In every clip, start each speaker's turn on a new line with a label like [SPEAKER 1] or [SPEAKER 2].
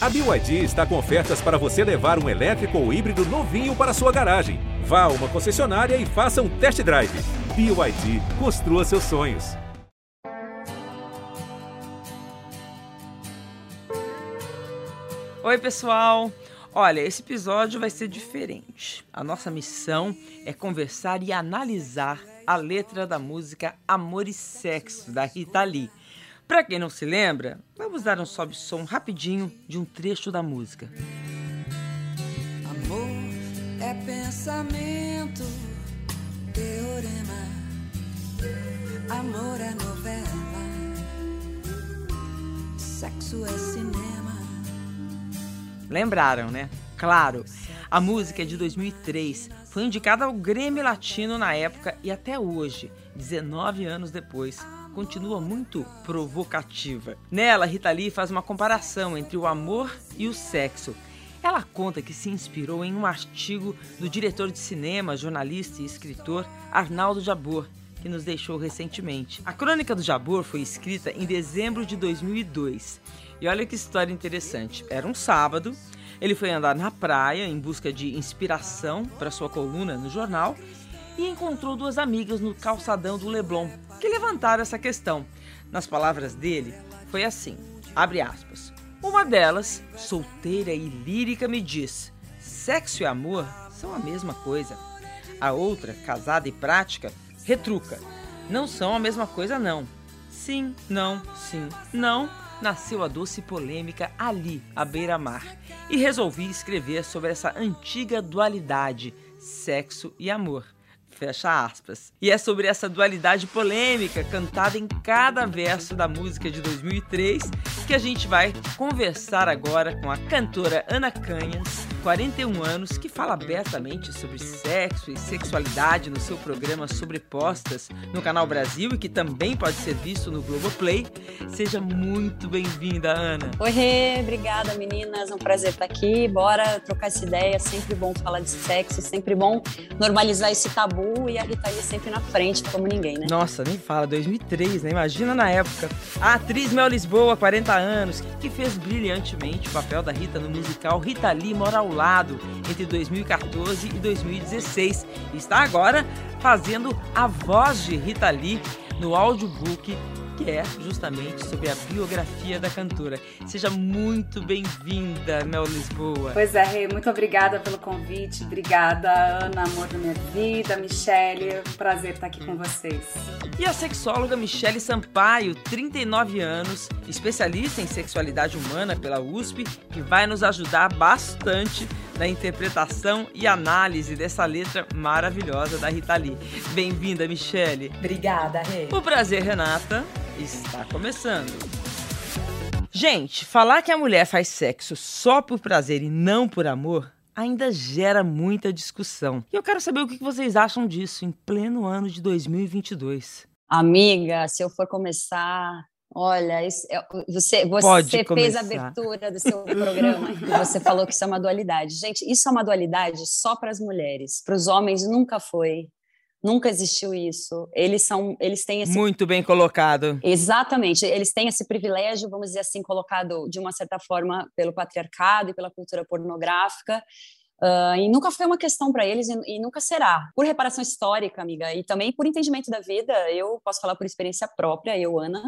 [SPEAKER 1] A BYD está com ofertas para você levar um elétrico ou híbrido novinho para sua garagem. Vá a uma concessionária e faça um test drive. BYD, construa seus sonhos.
[SPEAKER 2] Oi, pessoal! Olha, esse episódio vai ser diferente. A nossa missão é conversar e analisar a letra da música Amor e Sexo, da Rita Lee. Para quem não se lembra, vamos dar um sobe-som rapidinho de um trecho da música.
[SPEAKER 3] Amor é pensamento, teorema. Amor é novela, sexo é cinema.
[SPEAKER 2] Lembraram, né? Claro, a música é de 2003, foi indicada ao Grêmio Latino na época e até hoje, 19 anos depois, continua muito provocativa. Nela, Rita Lee faz uma comparação entre o amor e o sexo. Ela conta que se inspirou em um artigo do diretor de cinema, jornalista e escritor Arnaldo Jabor, que nos deixou recentemente. A crônica do Jabor foi escrita em dezembro de 2002. E olha que história interessante. Era um sábado, ele foi andar na praia em busca de inspiração para sua coluna no jornal e encontrou duas amigas no calçadão do Leblon que levantaram essa questão. Nas palavras dele, foi assim: abre aspas. Uma delas, solteira e lírica, me diz: sexo e amor são a mesma coisa. A outra, casada e prática, retruca: não são a mesma coisa, não. Sim, não, sim, não. Nasceu a doce polêmica ali, à beira-mar, e resolvi escrever sobre essa antiga dualidade, sexo e amor. Fecha aspas. E é sobre essa dualidade polêmica cantada em cada verso da música de 2003 que a gente vai conversar agora com a cantora Ana Canhas, 41 anos, que fala abertamente sobre sexo e sexualidade no seu programa Sobrepostas no Canal Brasil e que também pode ser visto no Globoplay. Seja muito bem-vinda, Ana.
[SPEAKER 4] Oi, Rê, obrigada meninas, é um prazer estar aqui. Bora trocar essa ideia, sempre bom falar de sexo, sempre bom normalizar esse tabu e a Rita Lee sempre na frente como ninguém, né?
[SPEAKER 2] Nossa, nem fala, 2003, né? Imagina na época. A atriz Mel Lisboa, 40 anos, que fez brilhantemente o papel da Rita no musical Rita Lee Mora ao Lado entre 2014 e 2016 e está agora fazendo a voz de Rita Lee no audiobook que é justamente sobre a biografia da cantora. Seja muito bem-vinda, Mel Lisboa.
[SPEAKER 5] Pois é, Rê, muito obrigada pelo convite. Obrigada, Ana, amor da minha vida, Michele. Prazer estar aqui com vocês.
[SPEAKER 2] E a sexóloga Michele Sampaio, 39 anos, especialista em sexualidade humana pela USP, que vai nos ajudar bastante na interpretação e análise dessa letra maravilhosa da Rita Lee. Bem-vinda, Michele.
[SPEAKER 6] Obrigada, Rê.
[SPEAKER 2] O prazer, Renata, está começando. Gente, falar que a mulher faz sexo só por prazer e não por amor ainda gera muita discussão. E eu quero saber o que vocês acham disso em pleno ano de 2022.
[SPEAKER 4] Amiga, se eu for começar, Olha, isso, é, você, você fez a abertura do seu programa e você falou que isso é uma dualidade. Gente, isso é uma dualidade só para as mulheres. Para os homens nunca foi. Nunca existiu isso. Eles são, eles têm esse
[SPEAKER 2] muito bem colocado.
[SPEAKER 4] Exatamente. Eles têm esse privilégio, vamos dizer assim, colocado de uma certa forma pelo patriarcado e pela cultura pornográfica. Uh, e nunca foi uma questão para eles e, e, nunca será. Por reparação histórica, amiga, e também por entendimento da vida, eu posso falar por experiência própria, eu, Ana,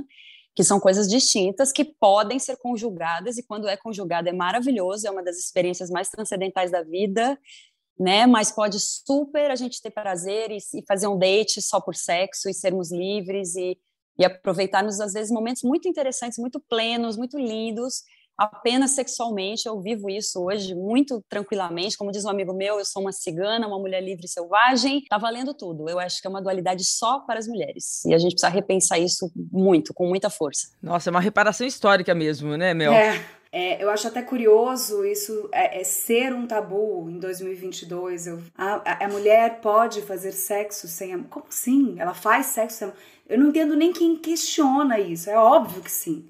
[SPEAKER 4] que são coisas distintas que podem ser conjugadas e quando é conjugada é maravilhoso, é uma das experiências mais transcendentais da vida né? Mas pode super a gente ter prazer e, e, fazer um date só por sexo e sermos livres e, e aproveitarmos às vezes momentos muito interessantes, muito plenos, muito lindos, apenas sexualmente. Eu vivo isso hoje muito tranquilamente, como diz um amigo meu, eu sou uma cigana, uma mulher livre e selvagem. Tá valendo tudo. Eu acho que é uma dualidade só para as mulheres e a gente precisa repensar isso muito, com muita força.
[SPEAKER 2] Nossa, é uma reparação histórica mesmo, né, Mel?
[SPEAKER 5] É. É, eu acho até curioso isso é, é, ser um tabu em 2022. Eu, a, a mulher pode fazer sexo sem amor. Como assim? Ela faz sexo sem amor? Eu não entendo nem quem questiona isso. É óbvio que sim.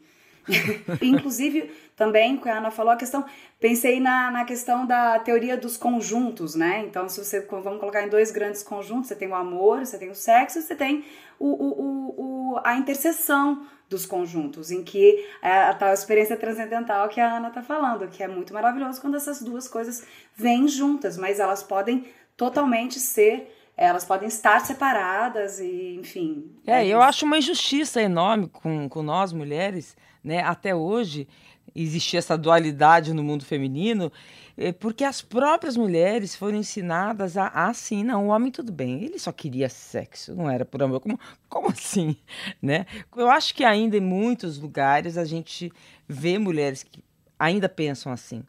[SPEAKER 5] Inclusive, também, como a Ana falou, a questão. Pensei na, na questão da teoria dos conjuntos, né? Então, se você. Vamos colocar em dois grandes conjuntos: você tem o amor, você tem o sexo, você tem o, o, o, a interseção dos conjuntos, em que é a tal experiência transcendental que a Ana está falando, que é muito maravilhoso quando essas duas coisas vêm juntas, mas elas podem totalmente ser elas podem estar separadas e, enfim.
[SPEAKER 2] É, é eu acho uma injustiça enorme com, com nós mulheres, né? Até hoje existia essa dualidade no mundo feminino, é, porque as próprias mulheres foram ensinadas a, assim, não, o homem tudo bem, ele só queria sexo, não era por amor, como, como assim, né? Eu acho que ainda em muitos lugares a gente vê mulheres que ainda pensam assim,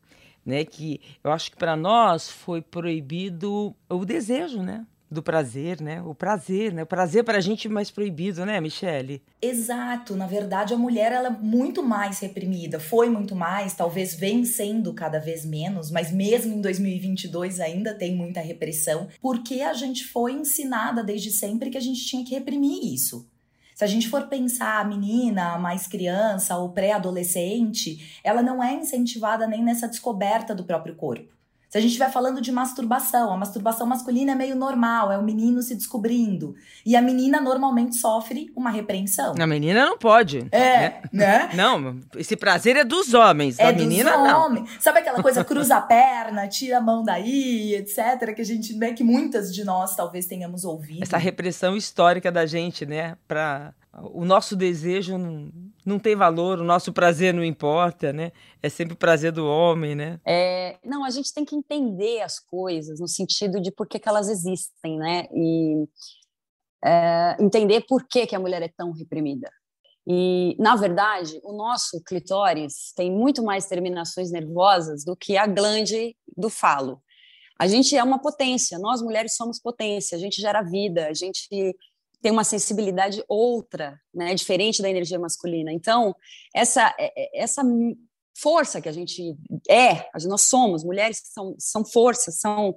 [SPEAKER 2] né? Que eu acho que para nós foi proibido o desejo, né? Do prazer, né? O prazer, né? O prazer para a gente mais proibido, né, Michele?
[SPEAKER 6] Exato. Na verdade, a mulher ela é muito mais reprimida. Foi muito mais, talvez vem sendo cada vez menos, mas mesmo em 2022 ainda tem muita repressão, porque a gente foi ensinada desde sempre que a gente tinha que reprimir isso. Se a gente for pensar a menina, mais criança ou pré-adolescente, ela não é incentivada nem nessa descoberta do próprio corpo. Se a gente estiver falando de masturbação, a masturbação masculina é meio normal, é o menino se descobrindo. E a menina normalmente sofre uma repreensão.
[SPEAKER 2] A menina não pode.
[SPEAKER 6] É, né? né?
[SPEAKER 2] Não, esse prazer é dos homens, é da menina dos homens.
[SPEAKER 6] não. Sabe aquela coisa cruza a perna, tira a mão daí, etc, que a gente, né, que muitas de nós talvez tenhamos ouvido.
[SPEAKER 2] Essa repressão histórica da gente, né, para o nosso desejo não, não tem valor, o nosso prazer não importa, né? É sempre o prazer do homem, né?
[SPEAKER 4] É, não, a gente tem que entender as coisas no sentido de por que, que elas existem, né? E é, entender por que, que a mulher é tão reprimida. E, na verdade, o nosso clitóris tem muito mais terminações nervosas do que a glande do falo. A gente é uma potência, nós mulheres somos potência, a gente gera vida, a gente tem uma sensibilidade outra, né, diferente da energia masculina. Então, essa é, é, essa força que a gente é, nós somos, mulheres são, são forças, são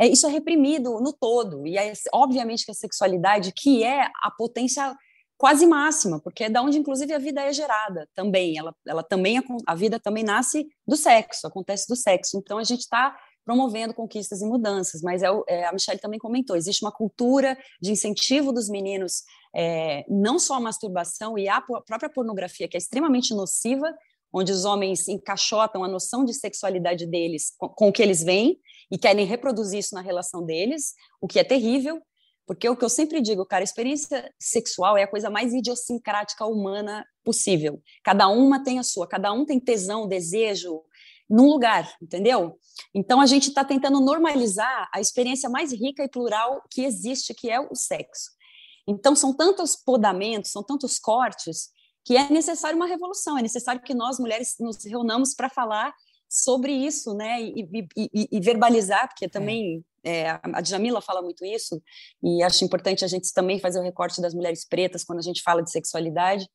[SPEAKER 4] é, isso é reprimido no todo. E é, obviamente que a sexualidade, que é a potência quase máxima, porque é da onde inclusive a vida é gerada também. Ela, ela também a vida também nasce do sexo, acontece do sexo. Então a gente está promovendo conquistas e mudanças, mas é, é, a Michelle também comentou, existe uma cultura de incentivo dos meninos, é, não só a masturbação e a própria pornografia, que é extremamente nociva, onde os homens encaixotam a noção de sexualidade deles com, com o que eles veem e querem reproduzir isso na relação deles, o que é terrível, porque o que eu sempre digo, cara, a experiência sexual é a coisa mais idiosincrática humana possível. Cada uma tem a sua, cada um tem tesão, desejo, num lugar, entendeu? Então a gente está tentando normalizar a experiência mais rica e plural que existe, que é o sexo. Então são tantos podamentos, são tantos cortes que é necessário uma revolução, é necessário que nós mulheres nos reunamos para falar sobre isso, né, e, e, e, verbalizar, porque também é, a Djamila fala muito isso, e acho importante a gente também fazer o recorte das mulheres pretas quando a gente fala de sexualidade,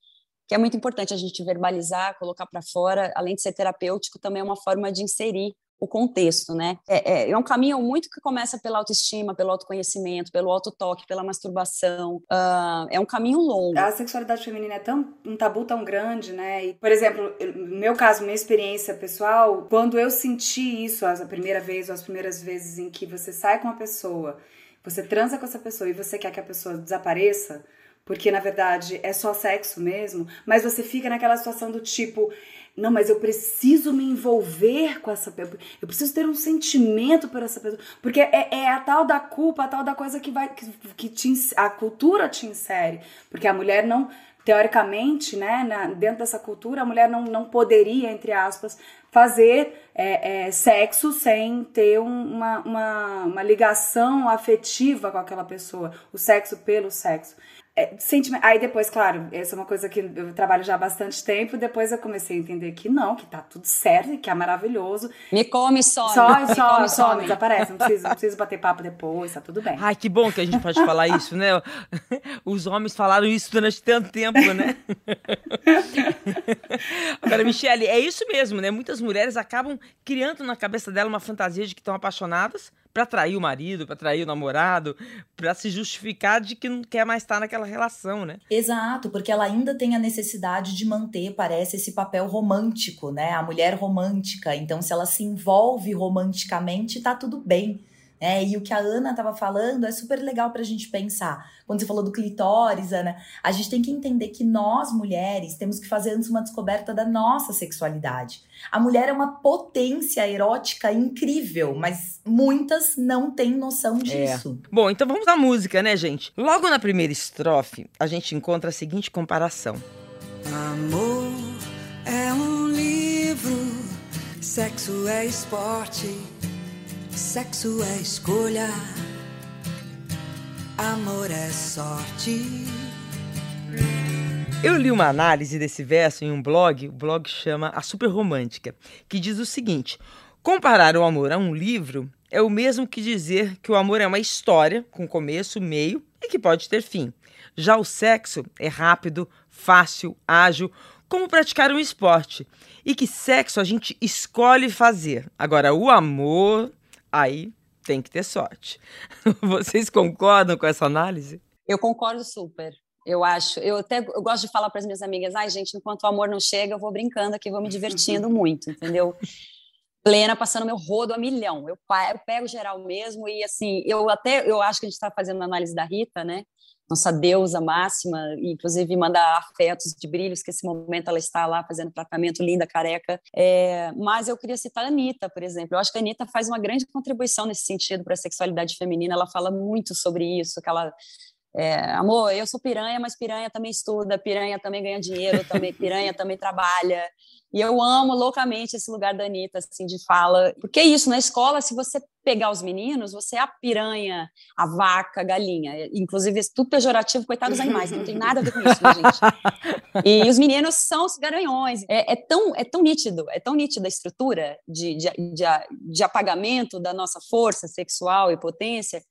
[SPEAKER 4] que é muito importante a gente verbalizar, colocar para fora, além de ser terapêutico, também é uma forma de inserir o contexto, né? É, é, é, um caminho muito que começa pela autoestima, pelo autoconhecimento, pelo autotoque, pela masturbação. Uh, é um caminho longo.
[SPEAKER 5] A sexualidade feminina é tão, um tabu tão grande, né? E, por exemplo, no meu caso, minha experiência pessoal, quando eu senti isso a primeira vez ou as primeiras vezes em que você sai com uma pessoa, você transa com essa pessoa e você quer que a pessoa desapareça, porque na verdade é só sexo mesmo, mas você fica naquela situação do tipo, não, mas eu preciso me envolver com essa pessoa, eu preciso ter um sentimento por essa pessoa, porque é, é a tal da culpa, a tal da coisa que vai, que, que te, a cultura te insere, porque a mulher não, teoricamente, né, na, dentro dessa cultura, a mulher não, não poderia, entre aspas, fazer é, é, sexo sem ter uma, uma, uma ligação afetiva com aquela pessoa, o sexo pelo sexo. É, sentimento. Aí depois, claro, essa é uma coisa que eu trabalho já há bastante tempo. Depois eu comecei a entender que não, que tá tudo certo, que é maravilhoso.
[SPEAKER 4] Me come só.
[SPEAKER 5] Só, só, só, desaparece. Não preciso, não preciso bater papo depois, tá tudo bem.
[SPEAKER 2] Ai, que bom que a gente pode falar isso, né? Os homens falaram isso durante tanto tempo, né? Agora, Michele, é isso mesmo, né? Muitas mulheres acabam criando na cabeça dela uma fantasia de que estão apaixonadas para atrair o marido, para atrair o namorado, para se justificar de que não quer mais estar naquela relação, né?
[SPEAKER 6] Exato, porque ela ainda tem a necessidade de manter, parece, esse papel romântico, né? A mulher romântica. Então, se ela se envolve romanticamente, tá tudo bem. É, e o que a Ana estava falando é super legal para a gente pensar. Quando você falou do clitóris, Ana, a gente tem que entender que nós, mulheres, temos que fazer antes uma descoberta da nossa sexualidade. A mulher é uma potência erótica incrível, mas muitas não têm noção disso.
[SPEAKER 2] É. Bom, então vamos à música, né, gente? Logo na primeira estrofe, a gente encontra a seguinte comparação:
[SPEAKER 3] Amor é um livro, sexo é esporte, sexo é escolha, amor é sorte.
[SPEAKER 2] Eu li uma análise desse verso em um blog, o blog chama A Super Romântica, que diz o seguinte: comparar o amor a um livro é o mesmo que dizer que o amor é uma história com começo, meio e que pode ter fim. Já o sexo é rápido, fácil, ágil, como praticar um esporte. E que sexo a gente escolhe fazer. Agora, o amor, aí tem que ter sorte. Vocês concordam com essa análise?
[SPEAKER 4] Eu concordo super. Eu acho, eu até eu gosto de falar para as minhas amigas, ai gente, enquanto o amor não chega, eu vou brincando aqui, vou me divertindo muito, entendeu? Plena, passando meu rodo a milhão. Eu, eu pego geral mesmo e assim, eu até eu acho que a gente está fazendo uma análise da Rita, né? Nossa deusa máxima, inclusive manda afetos de brilhos, que esse momento ela está lá fazendo tratamento linda, careca. É, mas eu queria citar a Anitta, por exemplo. Eu acho que a Anitta faz uma grande contribuição nesse sentido para a sexualidade feminina. Ela fala muito sobre isso, que ela é, amor, eu sou piranha, mas piranha também estuda, piranha também ganha dinheiro, também piranha também trabalha. E eu amo loucamente esse lugar da Anitta, assim, de fala. Porque é isso, na escola, se você pegar os meninos, você é a piranha, a vaca, a galinha. Inclusive, isso tudo pejorativo, coitados dos animais, não tem nada a ver com isso, né, gente? E os meninos são os garanhões. É, é, tão, é tão nítido, é tão nítida a estrutura de, de, de, de apagamento da nossa força sexual e potência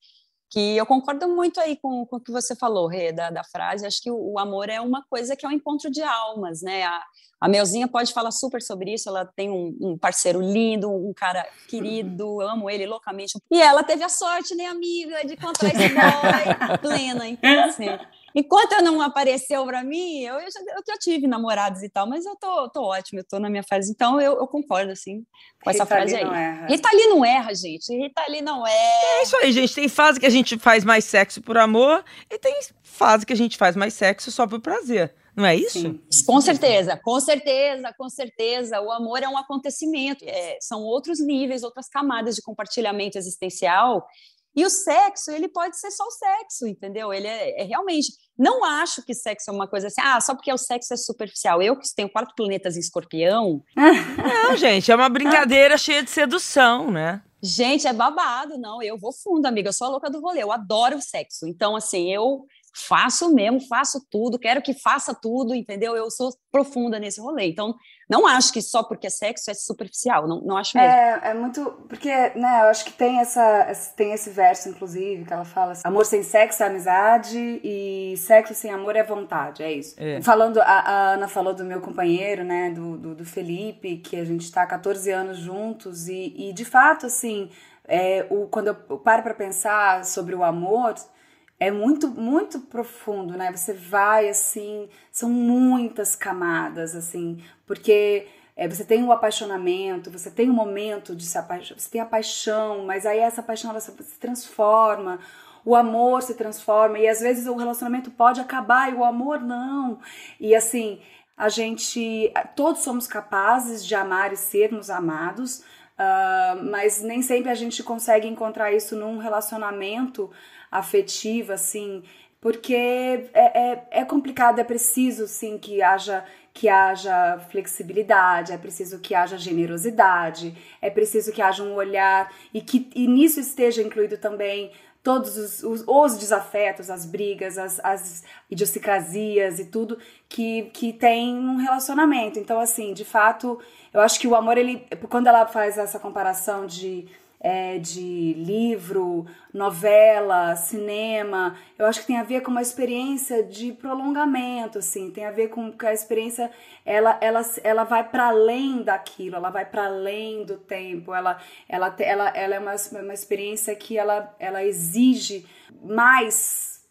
[SPEAKER 4] que eu concordo muito aí com, com o que você falou, Rê, da, da frase. Acho que o, o, amor é uma coisa que é um encontro de almas, né? A, a Melzinha pode falar super sobre isso. Ela tem um, um parceiro lindo, um cara querido, eu amo ele loucamente. E ela teve a sorte, né, amiga, de encontrar esse boy plena. Então, assim, Enquanto eu não apareceu para mim, eu, eu, já, eu já tive namorados e tal, mas eu tô, tô ótimo, eu tô na minha fase. Então eu, eu concordo, assim, com essa Rita frase aí. Não erra. Rita Lee não erra, gente. Rita Lee não erra.
[SPEAKER 2] É isso aí, gente. Tem fase que a gente faz mais sexo por amor e tem fase que a gente faz mais sexo só por prazer. Não é isso? Sim.
[SPEAKER 4] Com certeza, com certeza, com certeza. O amor é um acontecimento. É, são outros níveis, outras camadas de compartilhamento existencial e o sexo, ele pode ser só o sexo, entendeu? Ele é, é, realmente. Não acho que sexo é uma coisa assim, ah, só porque o sexo é superficial. Eu que tenho quatro planetas em escorpião.
[SPEAKER 2] Não, gente, é uma brincadeira cheia de sedução, né?
[SPEAKER 4] Gente, é babado, não. Eu vou fundo, amiga. Eu sou a louca do rolê. Eu adoro o sexo. Então, assim, eu faço mesmo, faço tudo, quero que faça tudo, entendeu? Eu sou profunda nesse rolê. Então, não acho que só porque é sexo é superficial, não, não acho mesmo.
[SPEAKER 5] É, é muito. Porque, né, eu acho que tem essa. Tem esse verso, inclusive, que ela fala assim: amor sem sexo é amizade e sexo sem amor é vontade. É isso. É. Falando, a, a, Ana falou do meu companheiro, né, do, do, do, Felipe, que a gente tá há 14 anos juntos, e, e de fato, assim, é, o, quando eu paro pra pensar sobre o amor é muito, muito profundo, né? Você vai assim, são muitas camadas, assim, porque é, você tem o apaixonamento, você tem o momento de se apaixonar, você tem a paixão, mas aí essa paixão ela se transforma, o amor se transforma, e às vezes o relacionamento pode acabar e o amor não. E assim, a gente, todos somos capazes de amar e sermos amados, uh, mas nem sempre a gente consegue encontrar isso num relacionamento afetiva, assim, porque é, é, é complicado, é preciso, sim, que haja que haja flexibilidade, é preciso que haja generosidade, é preciso que haja um olhar e que e nisso esteja incluído também todos os, os, os desafetos, as brigas, as, as idiosincrasias e tudo que, que tem um relacionamento. Então, assim, de fato, eu acho que o amor, ele, quando ela faz essa comparação de é, de livro, novela, cinema, eu acho que tem a ver com uma experiência de prolongamento, assim, tem a ver com que a experiência ela, ela, ela vai para além daquilo, ela vai para além do tempo, ela, ela, ela, ela é uma, uma experiência que ela, ela exige mais,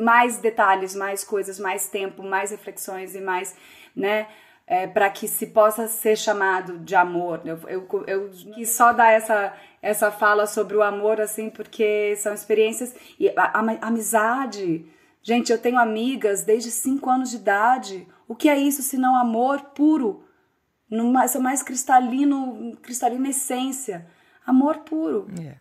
[SPEAKER 5] mais detalhes, mais coisas, mais tempo, mais reflexões e mais, né? é, para que se possa ser chamado de amor. Eu, eu, eu quis só dar essa, essa fala sobre o amor, assim, porque são experiências. E a, a, amizade. Gente, eu tenho amigas desde 5 anos de idade. O que é isso se não amor puro? Numa, é mais cristalino, cristalina essência. Amor puro.
[SPEAKER 2] É.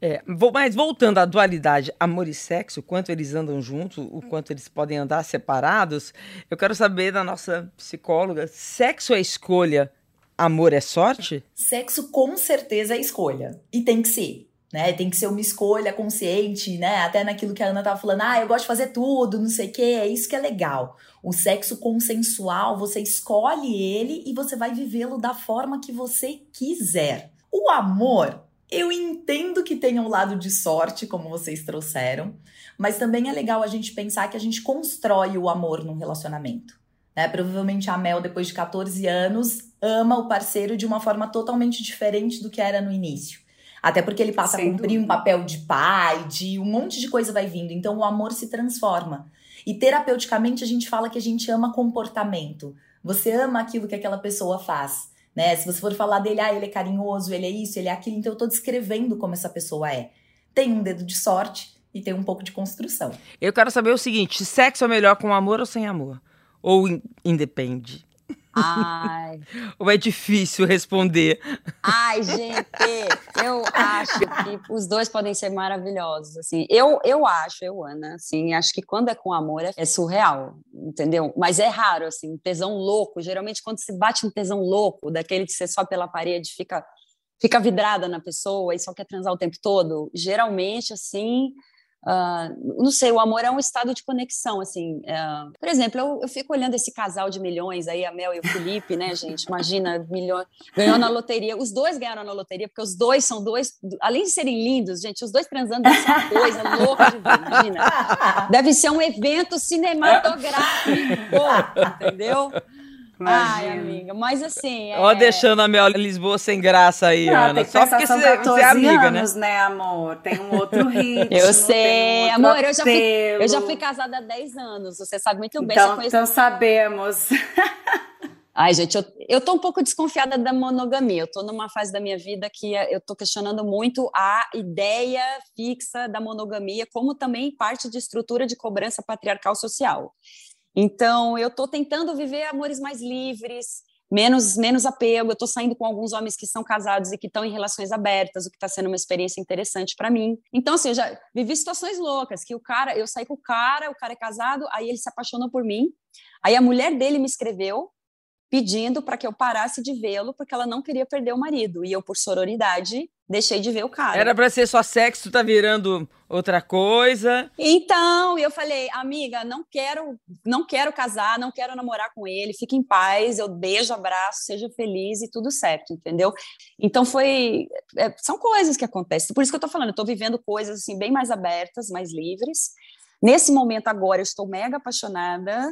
[SPEAKER 2] É, mas voltando à dualidade amor e sexo, quanto eles andam juntos, o quanto eles podem andar separados, eu quero saber da nossa psicóloga: sexo é escolha, amor é sorte?
[SPEAKER 6] Sexo com certeza é escolha. E tem que ser. Né? Tem que ser uma escolha consciente, né? Até naquilo que a Ana tava falando, ah, eu gosto de fazer tudo, não sei o quê, é isso que é legal. O sexo consensual, você escolhe ele e você vai vivê-lo da forma que você quiser. O amor eu entendo que tem um lado de sorte, como vocês trouxeram, mas também é legal a gente pensar que a gente constrói o amor num relacionamento. Né? Provavelmente a Mel, depois de 14 anos, ama o parceiro de uma forma totalmente diferente do que era no início. Até porque ele passa Sem a cumprir dúvida. um papel de pai, de um monte de coisa vai vindo. Então o amor se transforma. E terapeuticamente a gente fala que a gente ama comportamento. Você ama aquilo que aquela pessoa faz né? Se você for falar dele, ah, ele é carinhoso, ele é isso, ele é aquilo, então eu tô descrevendo como essa pessoa é. Tem um dedo de sorte e tem um pouco de construção.
[SPEAKER 2] Eu quero saber o seguinte: sexo é melhor com amor ou sem amor? Ou in independe?
[SPEAKER 4] Ai.
[SPEAKER 2] Ou é difícil responder?
[SPEAKER 4] Ai, gente, eu acho que os dois podem ser maravilhosos, assim. Eu, eu acho, eu, Ana, assim, acho que quando é com amor é, é surreal, entendeu? Mas é raro, assim, tesão louco. Geralmente, quando se bate um tesão louco, daquele de ser só pela parede, fica fica vidrada na pessoa e só quer transar o tempo todo, geralmente, assim, Uh, não sei, o amor é um estado de conexão, assim. Uh, por exemplo, eu, eu, fico olhando esse casal de milhões aí, a Mel e o Felipe, né, gente? Imagina, milhões, ganhou na loteria. Os dois ganharam na loteria, porque os dois são dois, além de serem lindos, gente, os dois transando deve uma coisa louca de ver, imagina. Deve ser um evento cinematográfico, entendeu? Imagina. Ai, amiga, mas assim.
[SPEAKER 2] É... Ó, deixando a Mel Lisboa sem graça aí,
[SPEAKER 5] não,
[SPEAKER 2] Ana.
[SPEAKER 5] Só porque você, você é amiga, né? anos, né? né, amor? Tem um outro ritmo.
[SPEAKER 4] Eu sei, um amor, eu já, fui, eu já fui casada há 10 anos. Você sabe muito bem.
[SPEAKER 5] Então, então sabemos.
[SPEAKER 4] Ai, gente, eu, eu tô um pouco desconfiada da monogamia. Eu tô numa fase da minha vida que eu tô questionando muito a ideia fixa da monogamia, como também parte de estrutura de cobrança patriarcal social. Então, eu estou tentando viver amores mais livres, menos, menos apego. Eu estou saindo com alguns homens que são casados e que estão em relações abertas, o que está sendo uma experiência interessante para mim. Então, assim, eu já vivi situações loucas, que o cara, eu saí com o cara, o cara é casado, aí ele se apaixonou por mim, aí a mulher dele me escreveu pedindo para que eu parasse de vê-lo, porque ela não queria perder o marido. E eu, por sororidade, deixei de ver o cara.
[SPEAKER 2] Era para ser só sexo, tá virando outra coisa.
[SPEAKER 4] Então, eu falei, amiga, não quero, não quero casar, não quero namorar com ele, fique em paz, eu beijo, abraço, seja feliz e tudo certo, entendeu? Então foi, é, são coisas que acontecem. Por isso que eu tô falando, eu tô vivendo coisas assim bem mais abertas, mais livres. Nesse momento agora eu estou mega apaixonada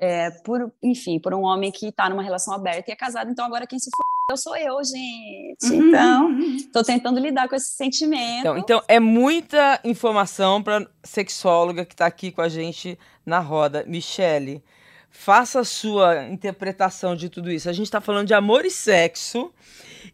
[SPEAKER 4] é, por, enfim, por um homem que está numa relação aberta e é casado, então agora quem se for eu sou eu, gente. Uhum. Então, estou tentando lidar com esse sentimento.
[SPEAKER 2] Então, então é muita informação para sexóloga que está aqui com a gente na roda. Michele, faça a sua interpretação de tudo isso. A gente está falando de amor e sexo.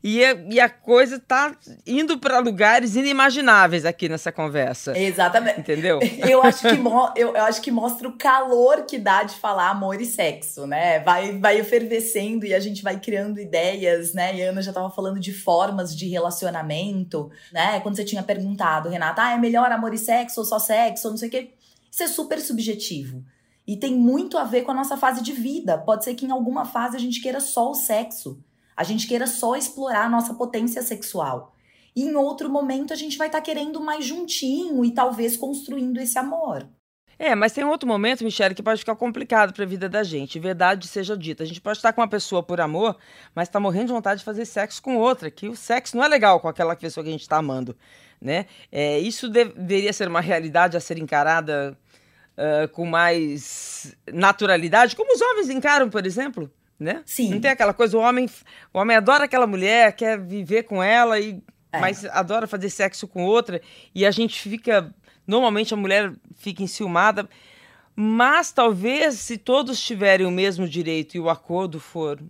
[SPEAKER 2] E a, e a coisa tá indo para lugares inimagináveis aqui nessa conversa.
[SPEAKER 6] Exatamente.
[SPEAKER 2] Entendeu?
[SPEAKER 6] Eu acho que, eu, eu acho que mostra o calor que dá de falar amor e sexo, né? Vai, vai efervescendo e a gente vai criando ideias, né? E a Ana já tava falando de formas de relacionamento, né? Quando você tinha perguntado, Renata, ah, é melhor amor e sexo ou só sexo ou não sei o quê. Isso é super subjetivo. E tem muito a ver com a nossa fase de vida. Pode ser que em alguma fase a gente queira só o sexo a gente queira só explorar a nossa potência sexual. E em outro momento a gente vai estar tá querendo mais juntinho e talvez construindo esse amor.
[SPEAKER 2] É, mas tem outro momento, Michelle, que pode ficar complicado para a vida da gente. Verdade seja dita. A gente pode estar com uma pessoa por amor, mas está morrendo de vontade de fazer sexo com outra, que o sexo não é legal com aquela pessoa que a gente está amando. Né? É, isso deveria ser uma realidade a ser encarada uh, com mais naturalidade, como os homens encaram, por exemplo né?
[SPEAKER 6] Sim.
[SPEAKER 2] Não tem aquela coisa, o homem, o homem adora aquela mulher, quer viver com ela, e, é. mas adora fazer sexo com outra, e a gente fica. Normalmente a mulher fica enciumada. Mas talvez, se todos tiverem o mesmo direito e o acordo for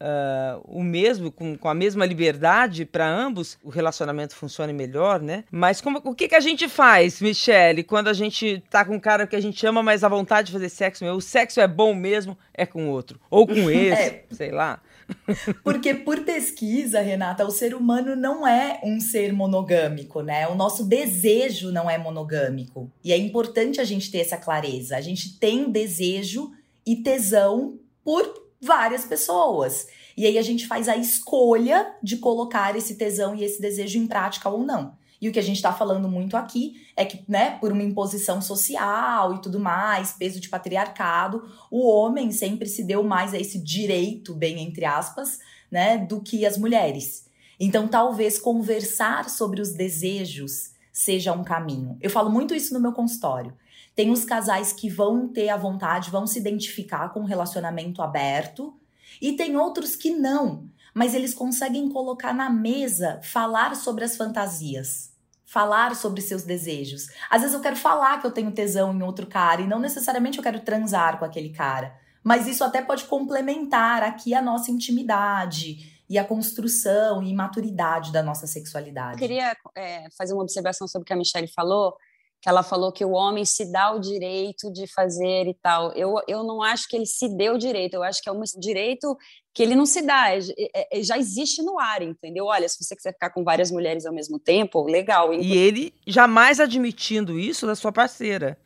[SPEAKER 2] uh, o mesmo, com, com, a mesma liberdade para ambos, o relacionamento funcione melhor, né? Mas como, o que, que a gente faz, Michele, quando a gente tá com um cara que a gente ama, mas a vontade de fazer sexo, meu, o sexo é bom mesmo, é com outro. Ou com esse, é. sei lá.
[SPEAKER 6] Porque por pesquisa, Renata, o ser humano não é um ser monogâmico, né? O nosso desejo não é monogâmico. E é importante a gente ter essa clareza. A gente tem desejo e tesão por várias pessoas. E aí a gente faz a escolha de colocar esse tesão e esse desejo em prática ou não. E o que a gente está falando muito aqui é que, né, por uma imposição social e tudo mais, peso de patriarcado, o homem sempre se deu mais a esse direito, bem entre aspas, né, do que as mulheres. Então, talvez conversar sobre os desejos seja um caminho. Eu falo muito isso no meu consultório. Tem os casais que vão ter a vontade, vão se identificar com um relacionamento aberto, e tem outros que não, mas eles conseguem colocar na mesa, falar sobre as fantasias, falar sobre seus desejos. Às vezes eu quero falar que eu tenho tesão em outro cara e não necessariamente eu quero transar com aquele cara, mas isso até pode complementar aqui a nossa intimidade e a construção e maturidade da nossa sexualidade.
[SPEAKER 4] Eu queria é, fazer uma observação sobre o que a Michelle falou que ela falou que o homem se dá o direito de fazer e tal. Eu, eu não acho que ele se deu o direito, eu acho que é um direito que ele não se dá, é, é, é, já existe no ar, entendeu? Olha, se você quiser ficar com várias mulheres ao mesmo tempo, legal.
[SPEAKER 2] E ele jamais admitindo isso da sua parceira.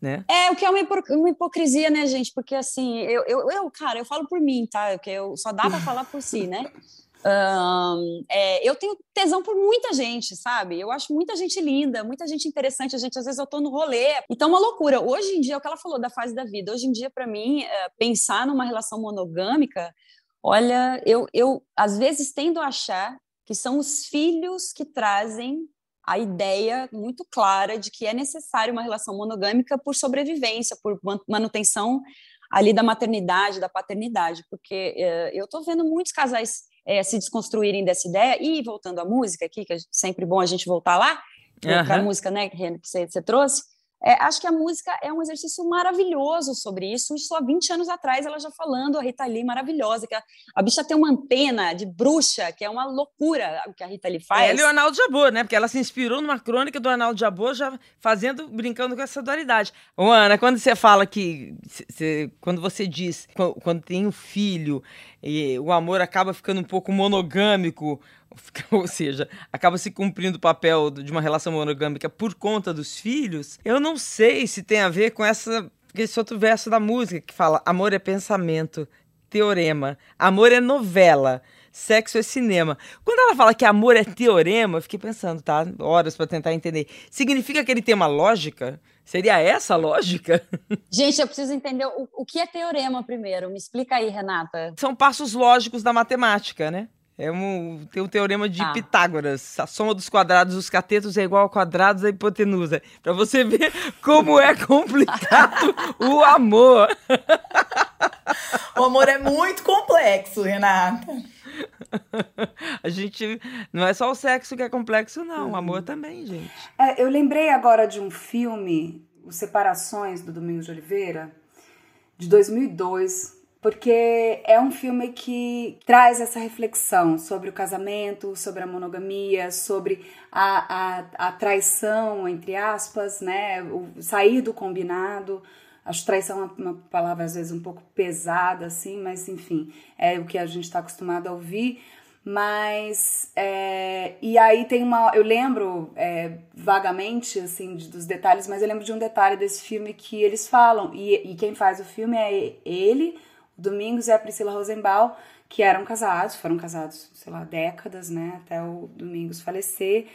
[SPEAKER 2] Né?
[SPEAKER 4] É, o que é uma, uma hipocrisia, né, gente? Porque assim, eu, eu, eu, cara, eu falo por mim, tá? Porque eu só dá para falar por si, né? Um, é, eu tenho tesão por muita gente, sabe? Eu acho muita gente linda, muita gente interessante. A gente, às vezes, eu tô no rolê. Então, é uma loucura. Hoje em dia, é o que ela falou da fase da vida. Hoje em dia, para mim, é, pensar numa relação monogâmica, olha, eu, eu às vezes tendo a achar que são os filhos que trazem a ideia muito clara de que é necessário uma relação monogâmica por sobrevivência, por manutenção ali da maternidade, da paternidade, porque uh, eu estou vendo muitos casais é, se desconstruírem dessa ideia. E voltando à música aqui, que é sempre bom a gente voltar lá, uhum. para a música né, que você, você trouxe, é, acho que a música é um exercício maravilhoso sobre isso. Isso há 20 anos atrás, ela já falando, a Rita Lee maravilhosa, que a, a bicha tem uma antena de bruxa, que é uma loucura o que a Rita Lee faz.
[SPEAKER 2] Ela e o Arnaldo Jabor, né? Porque ela se inspirou numa crônica do Arnaldo Jabor, já fazendo, brincando com essa dualidade. Ô, Ana, quando você fala que. Cê, quando você diz, quando, quando tem um filho, e o amor acaba ficando um pouco monogâmico, ou seja, acaba se cumprindo o papel de uma relação monogâmica por conta dos filhos, eu não sei se tem a ver com essa esse outro verso da música que fala amor é pensamento, teorema, amor é novela, sexo é cinema. Quando ela fala que amor é teorema, eu fiquei pensando, tá? Horas para tentar entender. Significa que ele tem uma lógica? Seria essa a lógica?
[SPEAKER 4] Gente, eu preciso entender o, o que é teorema primeiro. Me explica aí, Renata.
[SPEAKER 2] São passos lógicos da matemática, né? É um, tem o um teorema de ah. Pitágoras. A soma dos quadrados dos catetos é igual ao quadrado da hipotenusa. Para você ver como é complicado o amor.
[SPEAKER 6] O amor é muito complexo, Renata.
[SPEAKER 2] A gente. Não é só o sexo que é complexo, não. O amor também, gente.
[SPEAKER 5] É, eu lembrei agora de um filme, Os Separações, do Domingos de Oliveira, de 2002 porque é um filme que traz essa reflexão sobre o casamento, sobre a monogamia, sobre a, a, a traição, entre aspas, né? O sair do combinado. Acho traição uma, uma palavra às vezes um pouco pesada, assim, mas enfim, é o que a gente está acostumado a ouvir. Mas, é, e aí tem uma. Eu lembro é, vagamente, assim, de, dos detalhes, mas eu lembro de um detalhe desse filme que eles falam, e, e quem faz o filme é ele Domingos e a Priscila Rosenbaum, que eram casados, foram casados, sei lá, décadas, né, até o Domingos falecer.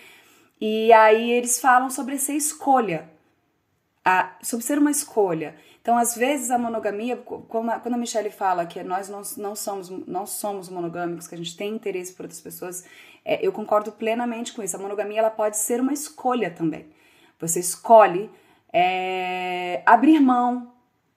[SPEAKER 5] E aí eles falam sobre essa escolha, a, sobre ser uma escolha. Então, às vezes, a monogamia, a, quando a Michelle fala que nós não, não, somos, não somos monogâmicos, que a gente tem interesse por outras pessoas, é, eu concordo plenamente com isso. A monogamia ela pode ser uma escolha também. Você escolhe é, abrir mão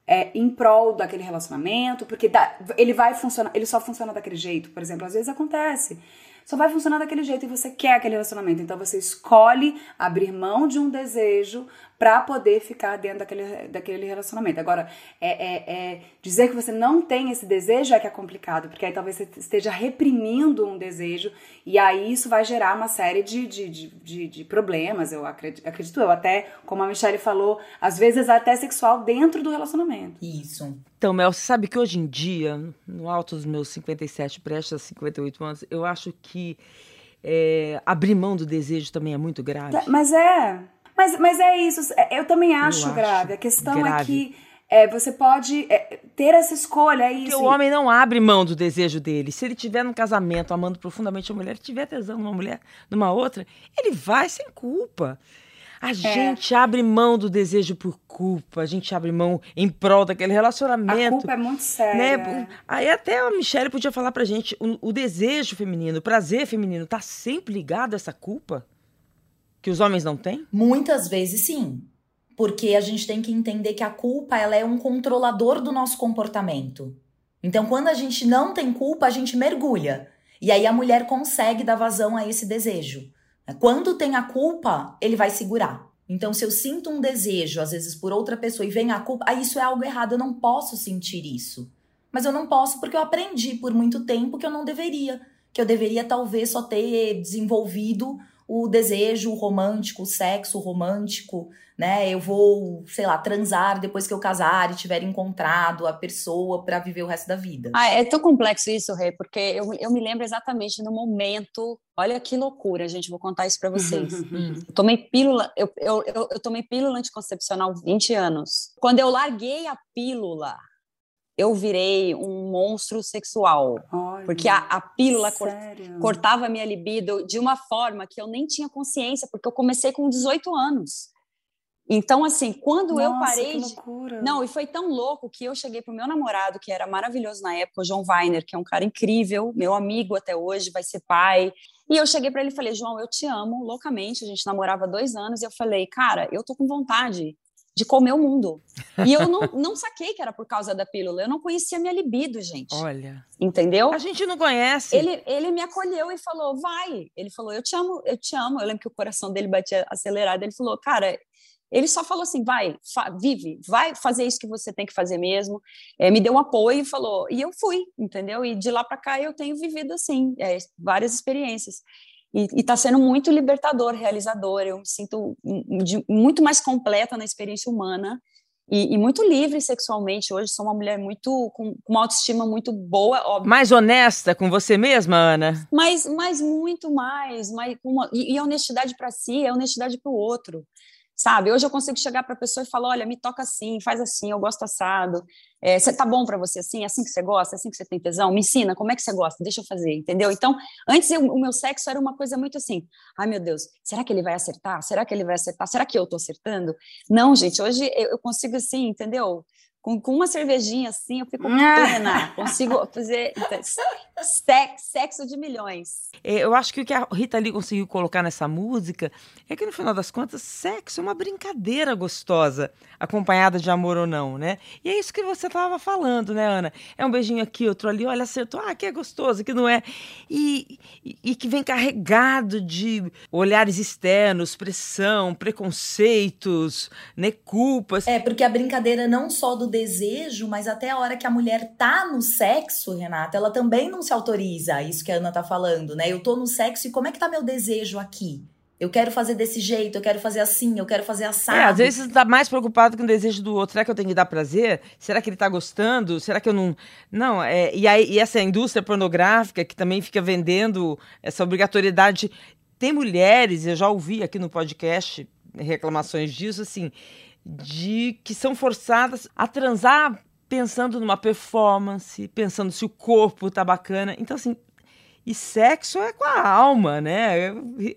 [SPEAKER 5] é, em prol daquele relacionamento, porque dá, ele vai funcionar, ele só funciona daquele jeito, por exemplo, às vezes acontece. só vai funcionar daquele jeito e você quer aquele relacionamento. Então você escolhe abrir mão de um desejo para poder ficar dentro daquele, daquele relacionamento. Agora, é, é, é, dizer que você não tem esse desejo é que é complicado, porque aí talvez você esteja reprimindo um desejo e aí isso vai gerar uma série de, de, de, de, problemas, eu acredito, acredito eu. Até, como a Michelle falou, às vezes até sexual dentro do relacionamento.
[SPEAKER 6] Isso.
[SPEAKER 2] Então, Mel, você sabe que hoje em dia, no alto dos meus 57, prestes a 58 anos, eu acho que é, abrir mão do desejo também é muito grave.
[SPEAKER 5] Mas é. Mas, mas é isso, é, eu também acho, eu grave. A questão grave. é que é, você pode é, ter essa escolha. É isso.
[SPEAKER 2] Porque o homem não abre mão do desejo dele. Se ele tiver num casamento amando profundamente a mulher, tiver tesão numa mulher, numa outra, ele vai sem culpa. A é. gente abre mão do desejo por culpa, a gente abre mão em prol daquele relacionamento.
[SPEAKER 5] A culpa é muito séria. Né?
[SPEAKER 2] Aí até a Michelle podia falar pra gente, o, o desejo feminino, o prazer feminino, tá sempre ligado a essa culpa? Que os homens não têm?
[SPEAKER 6] Muitas vezes sim. Porque a gente tem que entender que a culpa ela é um controlador do nosso comportamento. Então, quando a gente não tem culpa, a gente mergulha. E aí a mulher consegue dar vazão a esse desejo. Quando tem a culpa, ele vai segurar. Então, se eu sinto um desejo, às vezes por outra pessoa, e vem a culpa, ah, isso é algo errado, eu não posso sentir isso. Mas eu não posso porque eu aprendi por muito tempo que eu não deveria. Que eu deveria talvez só ter desenvolvido o desejo romântico, o sexo romântico, né? Eu vou, sei lá, transar depois que eu casar e tiver encontrado a pessoa para viver o resto da vida.
[SPEAKER 4] Ah, é tão complexo isso, Rê, porque eu, eu me lembro exatamente no momento. Olha que loucura, gente, vou contar isso para vocês. eu tomei pílula, eu, eu, eu, eu tomei pílula anticoncepcional 20 anos. Quando eu larguei a pílula, eu virei um monstro sexual. Olha, porque a, a pílula cor, cortava a minha libido de uma forma que eu nem tinha consciência, porque eu comecei com 18 anos. Então, assim, quando
[SPEAKER 5] Nossa,
[SPEAKER 4] eu parei.
[SPEAKER 5] Loucura.
[SPEAKER 4] Não, e foi tão louco que eu cheguei pro meu namorado, que era maravilhoso na época, o João Weiner, que é um cara incrível, meu amigo até hoje, vai ser pai. E eu cheguei para ele e falei: João, eu te amo loucamente. A gente namorava dois anos. E eu falei: Cara, eu tô com vontade de comer o mundo. E eu não, não saquei que era por causa da pílula. Eu não conhecia minha libido, gente.
[SPEAKER 2] Olha.
[SPEAKER 4] Entendeu?
[SPEAKER 2] A gente não conhece.
[SPEAKER 4] Ele, ele me acolheu e falou: vai. Ele falou: eu te amo, eu te amo. Eu lembro que o coração dele batia acelerado. Ele falou: cara. Ele só falou assim: vai, vive, vai fazer isso que você tem que fazer mesmo. É, me deu um apoio e falou, e eu fui, entendeu? E de lá para cá eu tenho vivido assim, é, várias experiências. E está sendo muito libertador, realizador. Eu me sinto de, muito mais completa na experiência humana e, e, muito livre sexualmente. Hoje sou uma mulher muito com, com uma autoestima muito boa, óbvio.
[SPEAKER 2] Mais honesta com você mesma, Ana?
[SPEAKER 4] Mas, mas muito mais. mais uma, e, e honestidade para si é honestidade para o outro sabe? Hoje eu consigo chegar para a pessoa e falar, olha, me toca assim, faz assim, eu gosto assado. É, tá bom para você assim? É assim que você gosta? É assim que você tem tesão? Me ensina, como é que você gosta? Deixa eu fazer, entendeu? Então, antes eu, o meu sexo era uma coisa muito assim, ai meu Deus, será que ele vai acertar? Será que ele vai acertar? Será que eu tô acertando? Não, gente, hoje eu consigo assim, entendeu? Com, com uma cervejinha assim, eu fico plena. Consigo fazer sexo de milhões.
[SPEAKER 2] É, eu acho que o que a Rita Lee conseguiu colocar nessa música é que, no final das contas, sexo é uma brincadeira gostosa, acompanhada de amor ou não, né? E é isso que você estava falando, né, Ana? É um beijinho aqui, outro ali, olha, acertou, ah, que é gostoso, que não é. E, e, e que vem carregado de olhares externos, pressão, preconceitos, né, culpas.
[SPEAKER 6] É, porque a brincadeira não só do desejo, mas até a hora que a mulher tá no sexo, Renata, ela também não se autoriza, isso que a Ana tá falando, né? Eu tô no sexo e como é que tá meu desejo aqui? Eu quero fazer desse jeito, eu quero fazer assim, eu quero fazer assado. É,
[SPEAKER 2] às vezes você tá mais preocupado com o desejo do outro. Será que eu tenho que dar prazer? Será que ele tá gostando? Será que eu não. Não, é, e, aí, e essa indústria pornográfica que também fica vendendo essa obrigatoriedade. Tem mulheres, eu já ouvi aqui no podcast reclamações disso, assim, de que são forçadas a transar pensando numa performance, pensando se o corpo tá bacana. Então, assim, e sexo é com a alma, né?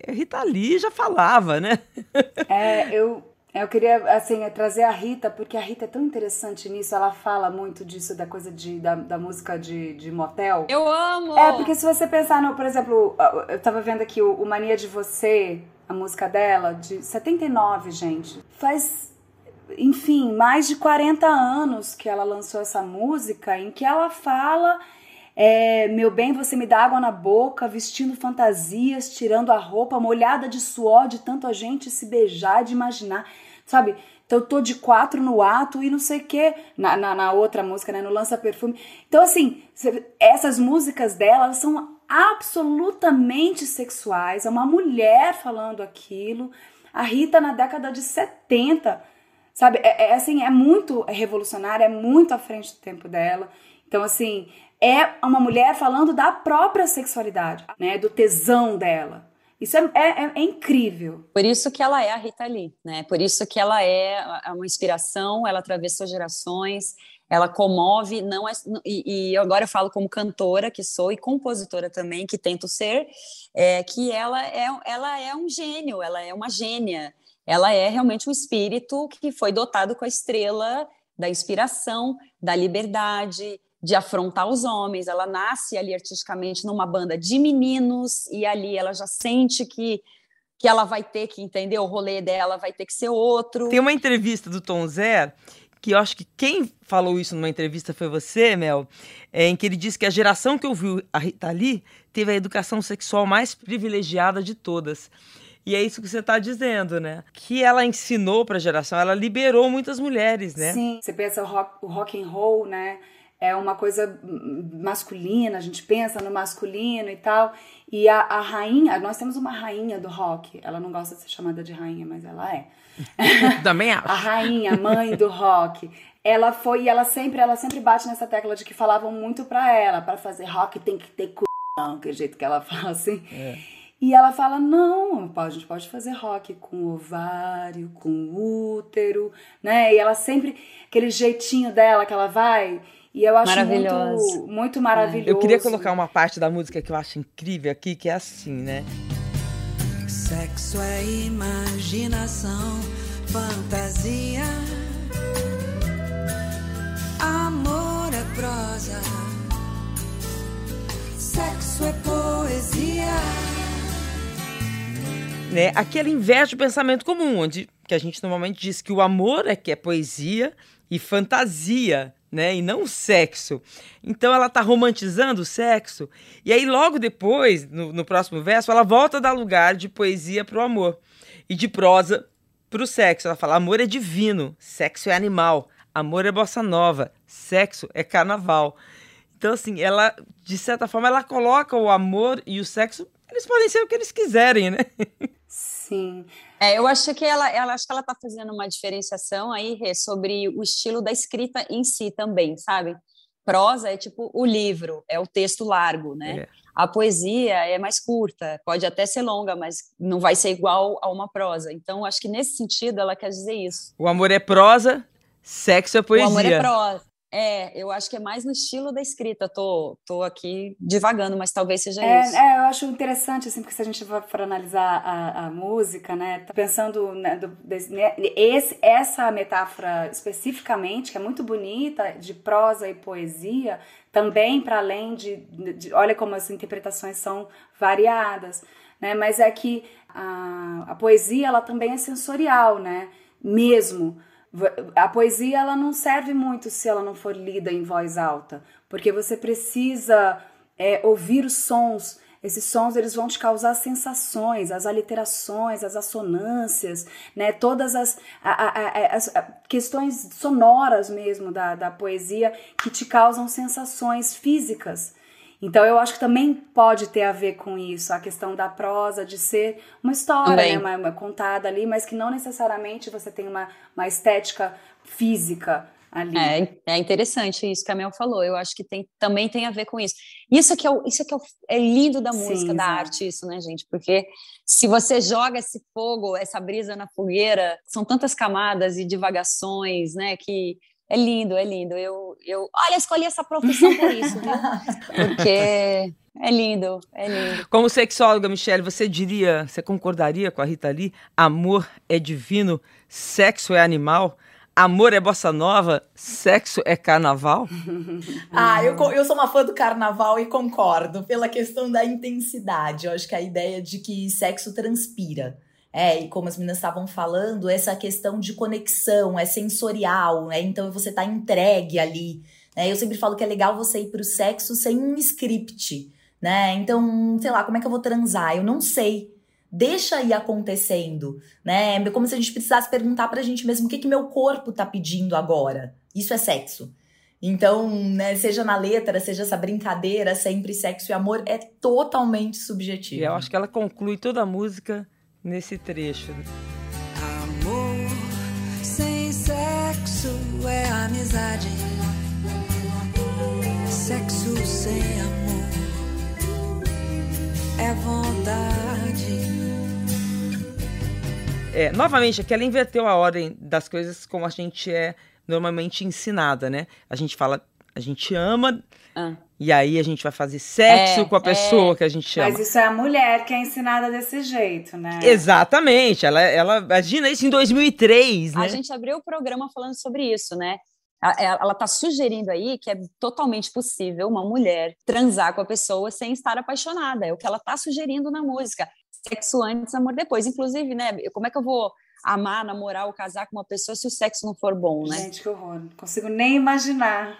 [SPEAKER 2] Rita Lee já falava, né?
[SPEAKER 5] É, eu, eu queria, assim, trazer a Rita, porque a Rita é tão interessante nisso, ela fala muito disso, da coisa de, da, da música de, de motel.
[SPEAKER 4] Eu amo!
[SPEAKER 5] É, porque se você pensar no, por exemplo, eu tava vendo aqui o, o Mania de Você, a música dela, de 79, gente. Faz enfim, mais de 40 anos que ela lançou essa música em que ela fala É, meu bem, você me dá água na boca, vestindo fantasias, tirando a roupa, molhada de suor de tanto a gente se beijar, de imaginar, sabe? Então eu tô de quatro no ato e não sei o que, na, na, na, outra música, né? No Lança Perfume. Então, assim, essas músicas dela são absolutamente sexuais. É uma mulher falando aquilo. A Rita, na década de 70, sabe? É, é assim, é muito revolucionária, é muito à frente do tempo dela. Então, assim, é uma mulher falando da própria sexualidade, né? Do tesão dela. Isso é, é, é, incrível.
[SPEAKER 4] Por isso que ela é a Rita Lee, né? Por isso que ela é, é uma inspiração, ela atravessou gerações, ela comove, não é, e, e agora eu falo como cantora que sou e compositora também que tento ser, é que ela é, ela é um gênio, ela é uma gênia, ela é realmente um espírito que foi dotado com a estrela da inspiração, da liberdade, de afrontar os homens. Ela nasce ali artisticamente numa banda de meninos e ali ela já sente que que ela vai ter que entender o rolê dela vai ter que ser outro.
[SPEAKER 2] Tem uma entrevista do Tom Zé que eu acho que quem falou isso numa entrevista foi você, Mel, é, em que ele disse que a geração que ouviu a Rita Lee teve a educação sexual mais privilegiada de todas. E é isso que você está dizendo, né? Que ela ensinou para a geração, ela liberou muitas mulheres, né?
[SPEAKER 5] Sim, você pensa o rock, o rock and roll, né? É uma coisa masculina, a gente pensa no masculino e tal. E a, a rainha, nós temos uma rainha do rock. Ela não gosta de ser chamada de rainha, mas ela é.
[SPEAKER 2] Também acho.
[SPEAKER 5] a rainha, mãe do rock. Ela foi e ela sempre, ela sempre bate nessa tecla de que falavam muito pra ela, para fazer rock tem que ter c... que é o jeito que ela fala assim. É. E ela fala: não, a gente pode fazer rock com ovário, com útero, né? E ela sempre, aquele jeitinho dela que ela vai. E eu acho muito, muito maravilhoso.
[SPEAKER 2] Eu queria colocar uma parte da música que eu acho incrível aqui, que é assim, né?
[SPEAKER 3] Sexo é imaginação, fantasia. Amor é prosa. Sexo é poesia.
[SPEAKER 2] Né? Aqui ela inverte o pensamento comum, onde que a gente normalmente diz que o amor é que é poesia e fantasia né? E não sexo. Então ela está romantizando o sexo. E aí, logo depois, no, no próximo verso, ela volta a dar lugar de poesia para o amor e de prosa para o sexo. Ela fala: amor é divino, sexo é animal, amor é bossa nova, sexo é carnaval. Então, assim, ela, de certa forma, ela coloca o amor e o sexo, eles podem ser o que eles quiserem, né?
[SPEAKER 5] Sim.
[SPEAKER 4] É, eu acho que ela, ela acho que ela está fazendo uma diferenciação aí Rê, sobre o estilo da escrita em si também, sabe? Prosa é tipo o livro, é o texto largo, né? É. A poesia é mais curta, pode até ser longa, mas não vai ser igual a uma prosa. Então, acho que nesse sentido ela quer dizer isso.
[SPEAKER 2] O amor é prosa, sexo é poesia.
[SPEAKER 4] O amor é prosa. É, eu acho que é mais no estilo da escrita. Tô, tô aqui divagando, mas talvez seja
[SPEAKER 5] é,
[SPEAKER 4] isso.
[SPEAKER 5] É, eu acho interessante, assim, porque se a gente for analisar a, a música, né, tá pensando né, do, desse, né, esse, essa metáfora especificamente, que é muito bonita, de prosa e poesia, também para além de, de, Olha como as interpretações são variadas, né, mas é que a, a poesia, ela também é sensorial, né, mesmo. A poesia ela não serve muito se ela não for lida em voz alta, porque você precisa é, ouvir os sons. Esses sons eles vão te causar sensações, as aliterações, as assonâncias, né? Todas as, a, a, as questões sonoras mesmo da, da poesia que te causam sensações físicas. Então eu acho que também pode ter a ver com isso, a questão da prosa, de ser uma história, né, uma, uma, contada ali, mas que não necessariamente você tem uma, uma estética física ali.
[SPEAKER 4] É, é interessante isso que a Mel falou, eu acho que tem, também tem a ver com isso. Isso que é, o, isso que é, o, é lindo da música, Sim, da arte, isso, né, gente? Porque se você joga esse fogo, essa brisa na fogueira, são tantas camadas e divagações, né, que é lindo, é lindo. Eu, eu, olha, escolhi essa profissão por isso, viu? Porque é lindo, é lindo.
[SPEAKER 2] Como sexóloga, Michelle, você diria, você concordaria com a Rita Lee? Amor é divino, sexo é animal. Amor é bossa nova, sexo é carnaval?
[SPEAKER 6] ah, eu, eu sou uma fã do carnaval e concordo pela questão da intensidade. Eu acho que a ideia de que sexo transpira. É, e como as meninas estavam falando, essa questão de conexão é sensorial, né? Então você tá entregue ali. Né? Eu sempre falo que é legal você ir pro sexo sem um script, né? Então, sei lá, como é que eu vou transar? Eu não sei. Deixa ir acontecendo, né? É como se a gente precisasse perguntar pra gente mesmo o que que meu corpo tá pedindo agora. Isso é sexo. Então, né, seja na letra, seja essa brincadeira, sempre sexo e amor, é totalmente subjetivo.
[SPEAKER 2] Eu acho que ela conclui toda a música nesse trecho.
[SPEAKER 3] Amor sem sexo é amizade. Sexo sem amor é vontade.
[SPEAKER 2] É, novamente, aqui ela inverteu a ordem das coisas como a gente é normalmente ensinada, né? A gente fala, a gente ama,
[SPEAKER 4] Ah.
[SPEAKER 2] e aí a gente vai fazer sexo
[SPEAKER 4] É,
[SPEAKER 2] com a pessoa que a gente ama.
[SPEAKER 5] Mas isso é a mulher que é ensinada desse jeito, né?
[SPEAKER 2] Exatamente, ela, ela imagina isso em 2003, né?
[SPEAKER 4] A gente abriu o programa falando sobre isso, né? A- Ela está sugerindo aí que é totalmente possível uma mulher transar com a pessoa sem estar apaixonada. É o que ela está sugerindo na música. Sexo antes, amor depois. Inclusive, né? Como é que eu vou amar, namorar ou casar com uma pessoa se o sexo não for bom, né?
[SPEAKER 5] Gente, que horror. Não consigo nem imaginar.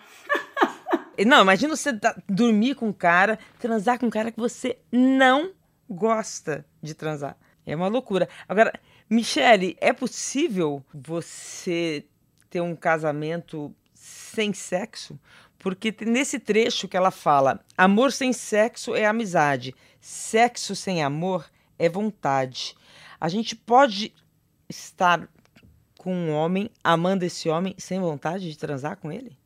[SPEAKER 2] Não, imagina você tá- dormir com um cara, transar com um cara que você não gosta de transar. É uma loucura. Agora, Michele, é possível você ter um casamento sem sexo? Porque nesse trecho que ela fala: amor sem sexo é amizade, sexo sem amor é vontade. A gente pode estar com um homem, amando esse homem, sem vontade de transar com ele?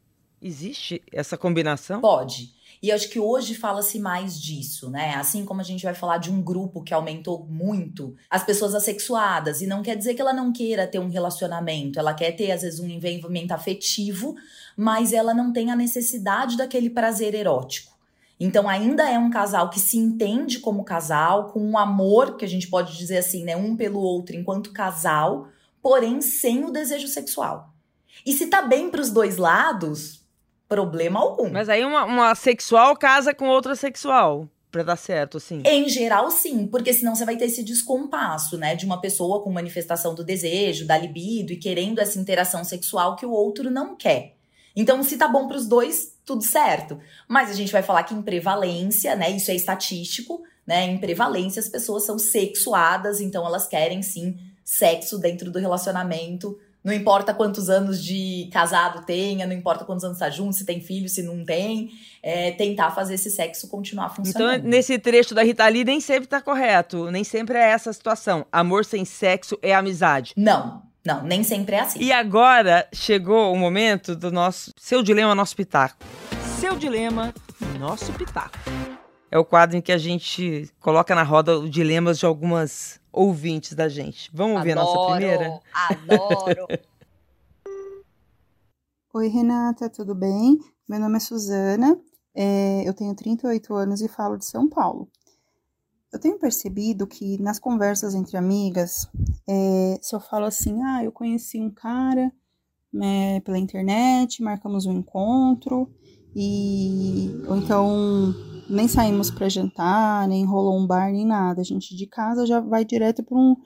[SPEAKER 2] Existe essa combinação?
[SPEAKER 6] Pode. E acho que hoje fala-se mais disso, né? Assim como a gente vai falar de um grupo que aumentou muito, as pessoas assexuadas. E não quer dizer que ela não queira ter um relacionamento. Ela quer ter, às vezes, um envolvimento afetivo, mas ela não tem a necessidade daquele prazer erótico. Então, ainda é um casal que se entende como casal, com um amor, que a gente pode dizer assim, né? Um pelo outro enquanto casal, porém sem o desejo sexual. E se tá bem pros dois lados, problema algum.
[SPEAKER 2] Mas aí uma, uma sexual casa com outra sexual, pra dar certo, assim.
[SPEAKER 6] Em geral, sim, porque senão você vai ter esse descompasso, né? De uma pessoa com manifestação do desejo, da libido e querendo essa interação sexual que o outro não quer. Então, se tá bom pros dois, tudo certo. Mas a gente vai falar que em prevalência, né? Isso é estatístico, né? Em prevalência, as pessoas são sexuadas, então elas querem sim sexo dentro do relacionamento. Não importa quantos anos de casado tenha, não importa quantos anos tá junto, se tem filho, se não tem, é, tentar fazer esse sexo continuar
[SPEAKER 2] Então,
[SPEAKER 6] funcionando.
[SPEAKER 2] nesse trecho da Rita Lee, nem sempre tá correto. Nem sempre é essa a situação. Amor sem sexo é amizade.
[SPEAKER 6] Não, não, nem sempre é assim.
[SPEAKER 2] E agora chegou o momento do nosso Seu Dilema, Nosso Pitaco. Seu Dilema, Nosso Pitaco. É o quadro em que a gente coloca na roda os dilemas de algumas ouvintes da gente. Vamos ouvir a nossa
[SPEAKER 4] Adoro,
[SPEAKER 2] primeira?
[SPEAKER 4] Adoro.
[SPEAKER 7] Oi, Renata, tudo bem? Meu nome é Suzana, é, eu tenho 38 anos e falo de São Paulo. Eu tenho percebido que nas conversas entre amigas, é, se eu falo assim, ah, eu conheci um cara né, pela internet, marcamos um encontro, e ou então nem saímos para jantar, nem rolou um bar, nem nada. A gente de casa já vai direto para um,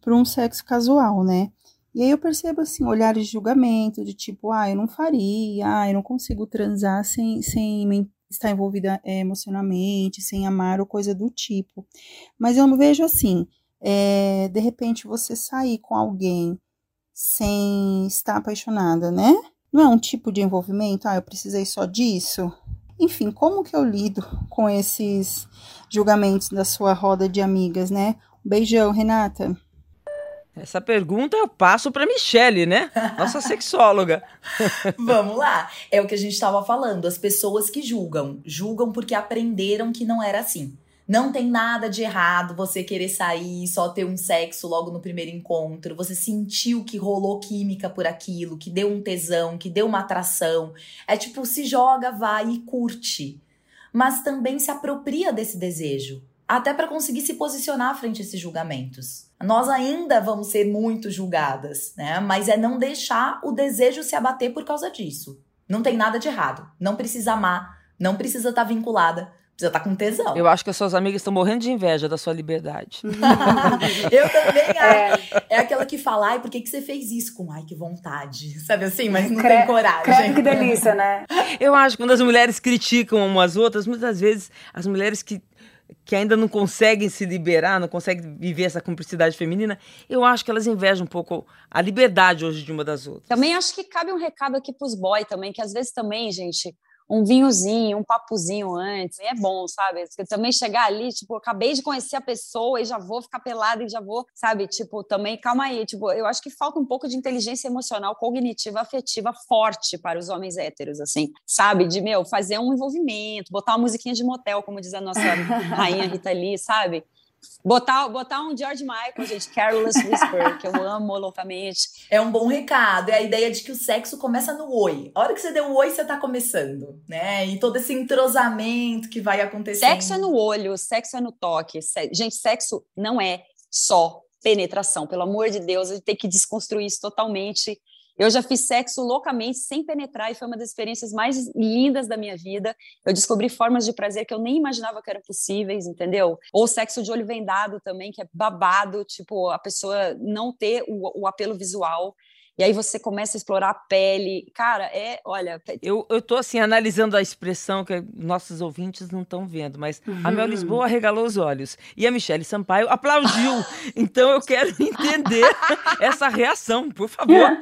[SPEAKER 7] pra um sexo casual, né? E aí eu percebo, assim, olhares de julgamento, de tipo, ah, eu não faria, ah, eu não consigo transar sem, sem estar envolvida eh, emocionalmente, sem amar ou coisa do tipo. Mas eu não vejo assim, eh, de repente você sair com alguém sem estar apaixonada, né? Não é um tipo de envolvimento, ah, eu precisei só disso. Enfim, como que eu lido com esses julgamentos da sua roda de amigas, né? Beijão, Renata.
[SPEAKER 2] Essa pergunta eu passo pra Michele, né? Nossa sexóloga.
[SPEAKER 6] Vamos lá. É o que a gente estava falando. As pessoas que julgam, julgam porque aprenderam que não era assim. Não tem nada de errado você querer sair, só ter um sexo logo no primeiro encontro. Você sentiu que rolou química por aquilo, que deu um tesão, que deu uma atração. É tipo, se joga, vai e curte. Mas também se apropria desse desejo, até para conseguir se posicionar frente a esses julgamentos. Nós ainda vamos ser muito julgadas, né? Mas é não deixar o desejo se abater por causa disso. Não tem nada de errado. Não precisa amar, não precisa estar vinculada, Você tá com tesão.
[SPEAKER 2] Eu acho que as suas amigas estão morrendo de inveja da sua liberdade.
[SPEAKER 6] eu também acho. É. é aquela que fala, ai, por que, que você fez isso? Com ai, que vontade. Sabe assim, mas não Cre tem coragem.
[SPEAKER 5] Credo, que delícia, né?
[SPEAKER 2] Eu acho que quando as mulheres criticam umas outras, muitas vezes as mulheres que que ainda não conseguem se liberar, não conseguem viver essa cumplicidade feminina, eu acho que elas invejam um pouco a liberdade hoje de uma das outras.
[SPEAKER 4] Também acho que cabe um recado aqui para os boys também, que às vezes também, gente, um vinhozinho, um papozinho antes, é bom, sabe? Porque também chegar ali, tipo, acabei de conhecer a pessoa e já vou ficar pelada e já vou, sabe? Tipo, também, calma aí, tipo, eu acho que falta um pouco de inteligência emocional, cognitiva, afetiva forte para os homens héteros, assim, sabe? De, meu, fazer um envolvimento, botar uma musiquinha de motel, como diz a nossa rainha Rita Lee, sabe? Botar, botar um George Michael, gente, Careless Whisper, que eu amo loucamente.
[SPEAKER 6] É um bom recado. É a ideia de que o sexo começa no oi. A hora que você deu o oi, você tá começando, né? E todo esse entrosamento que vai acontecendo.
[SPEAKER 4] Sexo é no olho, sexo é no toque. Gente, sexo não é só penetração. Pelo amor de Deus, a gente tem que desconstruir isso totalmente eu já fiz sexo loucamente, sem penetrar, e foi uma das experiências mais lindas da minha vida. Eu descobri formas de prazer que eu nem imaginava que eram possíveis, entendeu? Ou sexo de olho vendado também, que é babado, tipo, a pessoa não ter o, o apelo visual. E aí você começa a explorar a pele. Cara, é, olha.
[SPEAKER 2] Eu, eu tô assim, analisando a expressão que nossos ouvintes não estão vendo, mas uhum. a Mel Lisboa regalou os olhos. E a Michelle Sampaio aplaudiu. então eu quero entender essa reação, por favor.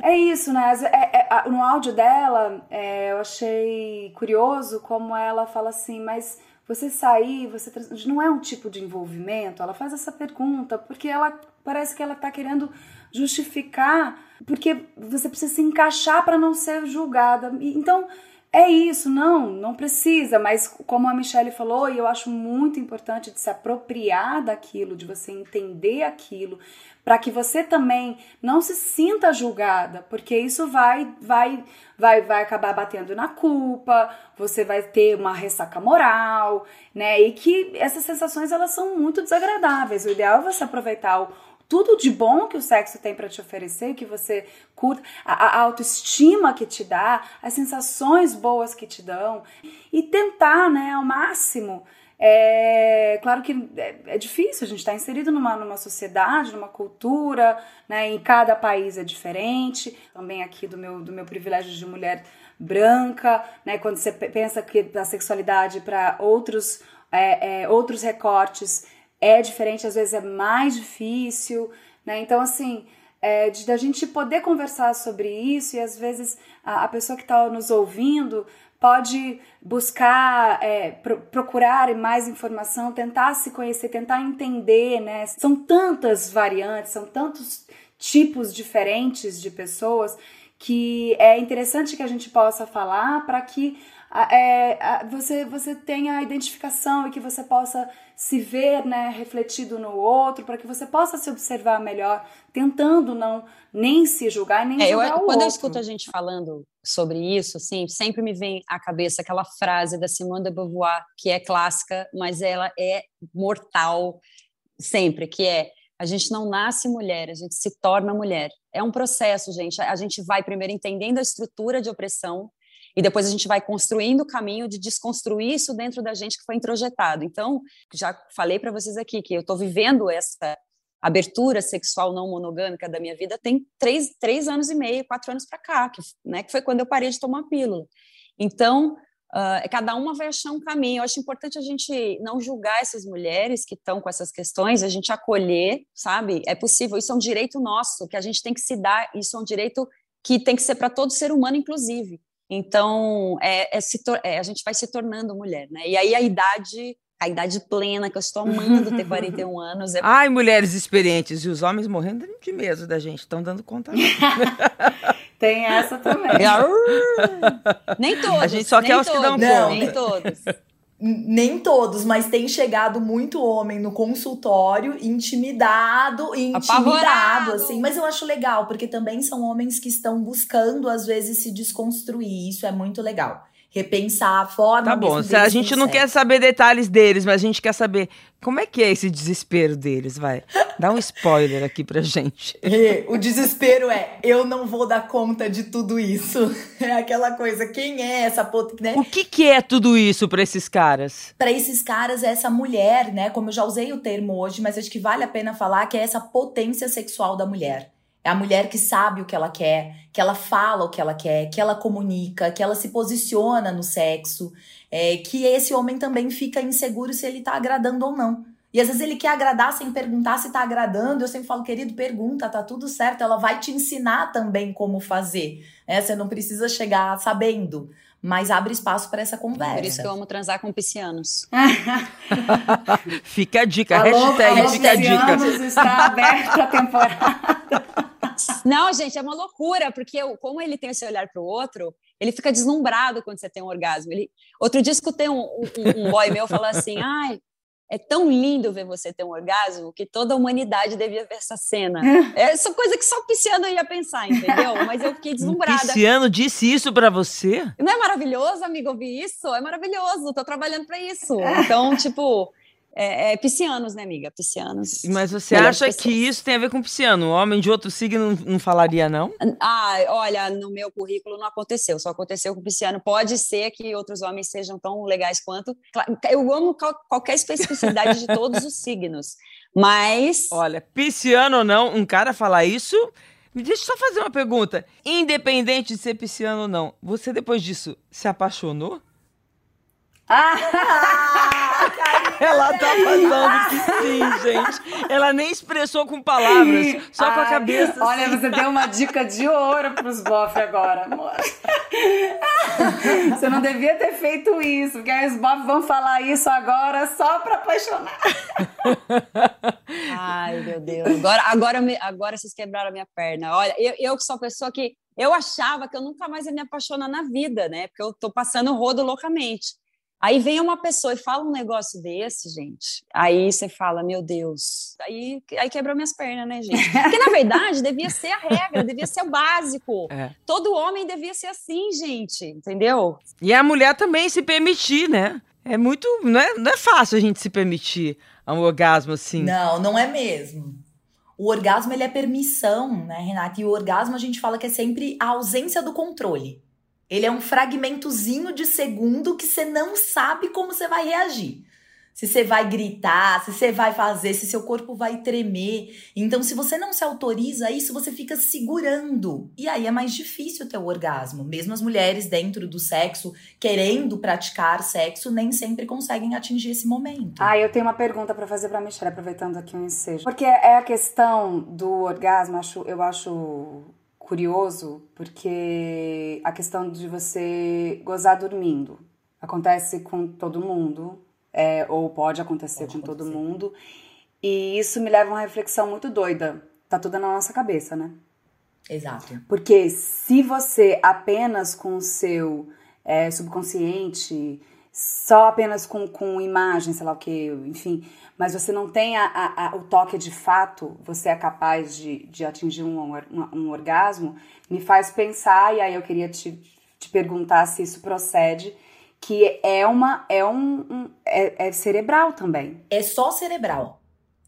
[SPEAKER 5] É isso, né? É, é, no áudio dela, é, eu achei curioso como ela fala assim, mas você sair, você não é um tipo de envolvimento? Ela faz essa pergunta porque ela parece que ela está querendo justificar, porque você precisa se encaixar para não ser julgada. Então, é isso, não, não precisa, mas como a Michelle falou, e eu acho muito importante de se apropriar daquilo, de você entender aquilo, para que você também não se sinta julgada, porque isso vai vai vai vai acabar batendo na culpa, você vai ter uma ressaca moral, né? E que essas sensações elas são muito desagradáveis. O ideal é você aproveitar o tudo de bom que o sexo tem para te oferecer, que você curta, a, a, autoestima que te dá, as sensações boas que te dão e tentar, né, ao máximo. É claro que é, é difícil, a gente está inserido numa, numa sociedade, numa cultura, né, em cada país é diferente. Também aqui do meu, do meu privilégio de mulher branca, né, quando você pensa que a sexualidade para outros, é, é, outros recortes é diferente, às vezes é mais difícil, né? Então, assim, é, de a gente poder conversar sobre isso e às vezes a, a pessoa que está nos ouvindo pode buscar, é, pro, procurar mais informação, tentar se conhecer, tentar entender, né? São tantas variantes, são tantos tipos diferentes de pessoas que é interessante que a gente possa falar para que é, você, você tenha a identificação e que você possa se ver né, refletido no outro, para que você possa se observar melhor, tentando não nem se julgar nem é, julgar
[SPEAKER 4] eu,
[SPEAKER 5] o
[SPEAKER 4] quando
[SPEAKER 5] outro.
[SPEAKER 4] eu escuto a gente falando sobre isso, assim, sempre me vem à cabeça aquela frase da Simone de Beauvoir, que é clássica, mas ela é mortal sempre, que é a gente não nasce mulher, a gente se torna mulher. É um processo, gente. A gente vai primeiro entendendo a estrutura de opressão e depois a gente vai construindo o caminho de desconstruir isso dentro da gente que foi introjetado. Então, já falei para vocês aqui que eu estou vivendo essa abertura sexual não monogâmica da minha vida tem três, três anos e meio, quatro anos para cá, que, né, que foi quando eu parei de tomar pílula. Então, uh, cada uma vai achar um caminho. Eu acho importante a gente não julgar essas mulheres que estão com essas questões, a gente acolher, sabe? É possível, isso é um direito nosso, que a gente tem que se dar, isso é um direito que tem que ser para todo ser humano, inclusive. Então, é, é, é, a gente vai se tornando mulher, né? E aí a idade, a idade plena, que eu estou amando ter 41 anos. É...
[SPEAKER 2] Ai, mulheres experientes, e os homens morrendo de medo da gente, estão dando conta.
[SPEAKER 5] Tem essa também.
[SPEAKER 4] nem todos.
[SPEAKER 2] A gente só quer os que dão
[SPEAKER 4] conta. Nem todos
[SPEAKER 6] nem todos, mas tem chegado muito homem no consultório intimidado, intimidado Apavorado. assim, mas eu acho legal, porque também são homens que estão buscando às vezes se desconstruir, isso é muito legal. Repensar a forma.
[SPEAKER 2] Tá bom, a gente não quer saber detalhes deles, mas a gente quer saber como é que é esse desespero deles, vai. Dá um spoiler aqui pra gente.
[SPEAKER 6] O desespero é, eu não vou dar conta de tudo isso. É aquela coisa, quem é essa pot... né?
[SPEAKER 2] O que que é tudo isso pra esses caras?
[SPEAKER 6] Para esses caras, é essa mulher, né? Como eu já usei o termo hoje, mas acho que vale a pena falar que é essa potência sexual da mulher. É a mulher que sabe o que ela quer, que ela fala o que ela quer, que ela comunica, que ela se posiciona no sexo, é, que esse homem também fica inseguro se ele tá agradando ou não. E às vezes ele quer agradar sem perguntar se tá agradando. Eu sempre falo, querido, pergunta, tá tudo certo. Ela vai te ensinar também como fazer. Né? Você não precisa chegar sabendo, mas abre espaço para essa conversa.
[SPEAKER 4] Por isso que eu amo transar com piscianos.
[SPEAKER 2] Fica a dica,
[SPEAKER 5] Alô,
[SPEAKER 2] hashtag
[SPEAKER 5] alô,
[SPEAKER 2] fica a dica.
[SPEAKER 5] Está aberta a temporada.
[SPEAKER 4] Não, gente, é uma loucura, porque eu- como ele tem esse olhar para o outro, ele fica deslumbrado quando você tem um orgasmo. Ele... Outro dia escutei um, um, um boy meu falar assim: ai, é tão lindo ver você ter um orgasmo que toda a humanidade devia ver essa cena. É essa coisa que só o pisciano ia pensar, entendeu? Mas eu fiquei
[SPEAKER 2] Um
[SPEAKER 4] deslumbrada.
[SPEAKER 2] pisciano disse isso pra você?
[SPEAKER 4] Não é maravilhoso, amigo, ouvir isso? É maravilhoso, tô trabalhando para isso. Então, tipo, é, é piscianos, né, amiga? Piscianos.
[SPEAKER 2] Mas você acha
[SPEAKER 4] pessoas.
[SPEAKER 2] que isso tem a ver com pisciano? Um homem de outro signo não, falaria, não?
[SPEAKER 4] Ah, olha, no meu currículo não aconteceu, só aconteceu com o pisciano. Pode ser que outros homens sejam tão legais quanto. Eu amo qual- qualquer especificidade de todos os signos, mas.
[SPEAKER 2] Olha, pisciano ou não, um cara falar isso. Me deixa eu só fazer uma pergunta. Independente de ser pisciano ou não, você depois disso se apaixonou? Ela tá falando que sim, gente. Ela nem expressou com palavras, só com a
[SPEAKER 5] Ai,
[SPEAKER 2] cabeça.
[SPEAKER 5] Olha,
[SPEAKER 2] assim.
[SPEAKER 5] você deu uma dica de ouro pros bof agora, amor. Você não devia ter feito isso, porque aí os bof vão falar isso agora só pra apaixonar.
[SPEAKER 4] Ai, meu Deus. Agora, agora, me- agora vocês quebraram a minha perna. Olha, eu, eu que sou uma pessoa que. Eu achava que eu nunca mais ia me apaixonar na vida, né? Porque eu tô passando o rodo loucamente. Aí vem uma pessoa e fala um negócio desse, gente. Aí você fala, meu Deus. Aí, aí quebrou minhas pernas, né, gente? Porque, na verdade, devia ser a regra, devia ser o básico.
[SPEAKER 2] É.
[SPEAKER 4] Todo homem devia ser assim, gente. Entendeu?
[SPEAKER 2] E a mulher também se permitir, né? É muito. Não é, não é fácil a gente se permitir um orgasmo assim.
[SPEAKER 6] Não, não é mesmo. O orgasmo ele é permissão, né, Renata? E o orgasmo a gente fala que é sempre a ausência do controle. Ele é um fragmentozinho de segundo que você não sabe como você vai reagir. Se você vai gritar, se você vai fazer, se seu corpo vai tremer. Então, se você não se autoriza a isso, você fica segurando. E aí é mais difícil ter o orgasmo. Mesmo as mulheres dentro do sexo, querendo praticar sexo, nem sempre conseguem atingir esse momento.
[SPEAKER 5] Ah, eu tenho uma pergunta pra fazer pra Michelle, aproveitando aqui o ensejo. Porque é a questão do orgasmo, acho, eu acho curioso, porque a questão de você gozar dormindo acontece com todo mundo, é, ou pode acontecer
[SPEAKER 6] Pode
[SPEAKER 5] com todo
[SPEAKER 6] acontecer.
[SPEAKER 5] mundo, e isso me leva a uma reflexão muito doida. Tá tudo na nossa cabeça, né?
[SPEAKER 6] Exato.
[SPEAKER 5] Porque se você apenas com o seu é, subconsciente, só apenas com, com imagem, sei lá o que, enfim, mas você não tem a, a- a- o toque de fato, você é capaz de, de atingir um, um, um orgasmo, me faz pensar, e aí eu queria te, te perguntar se isso procede, que é uma. é um. um- é, é cerebral também.
[SPEAKER 6] É só cerebral.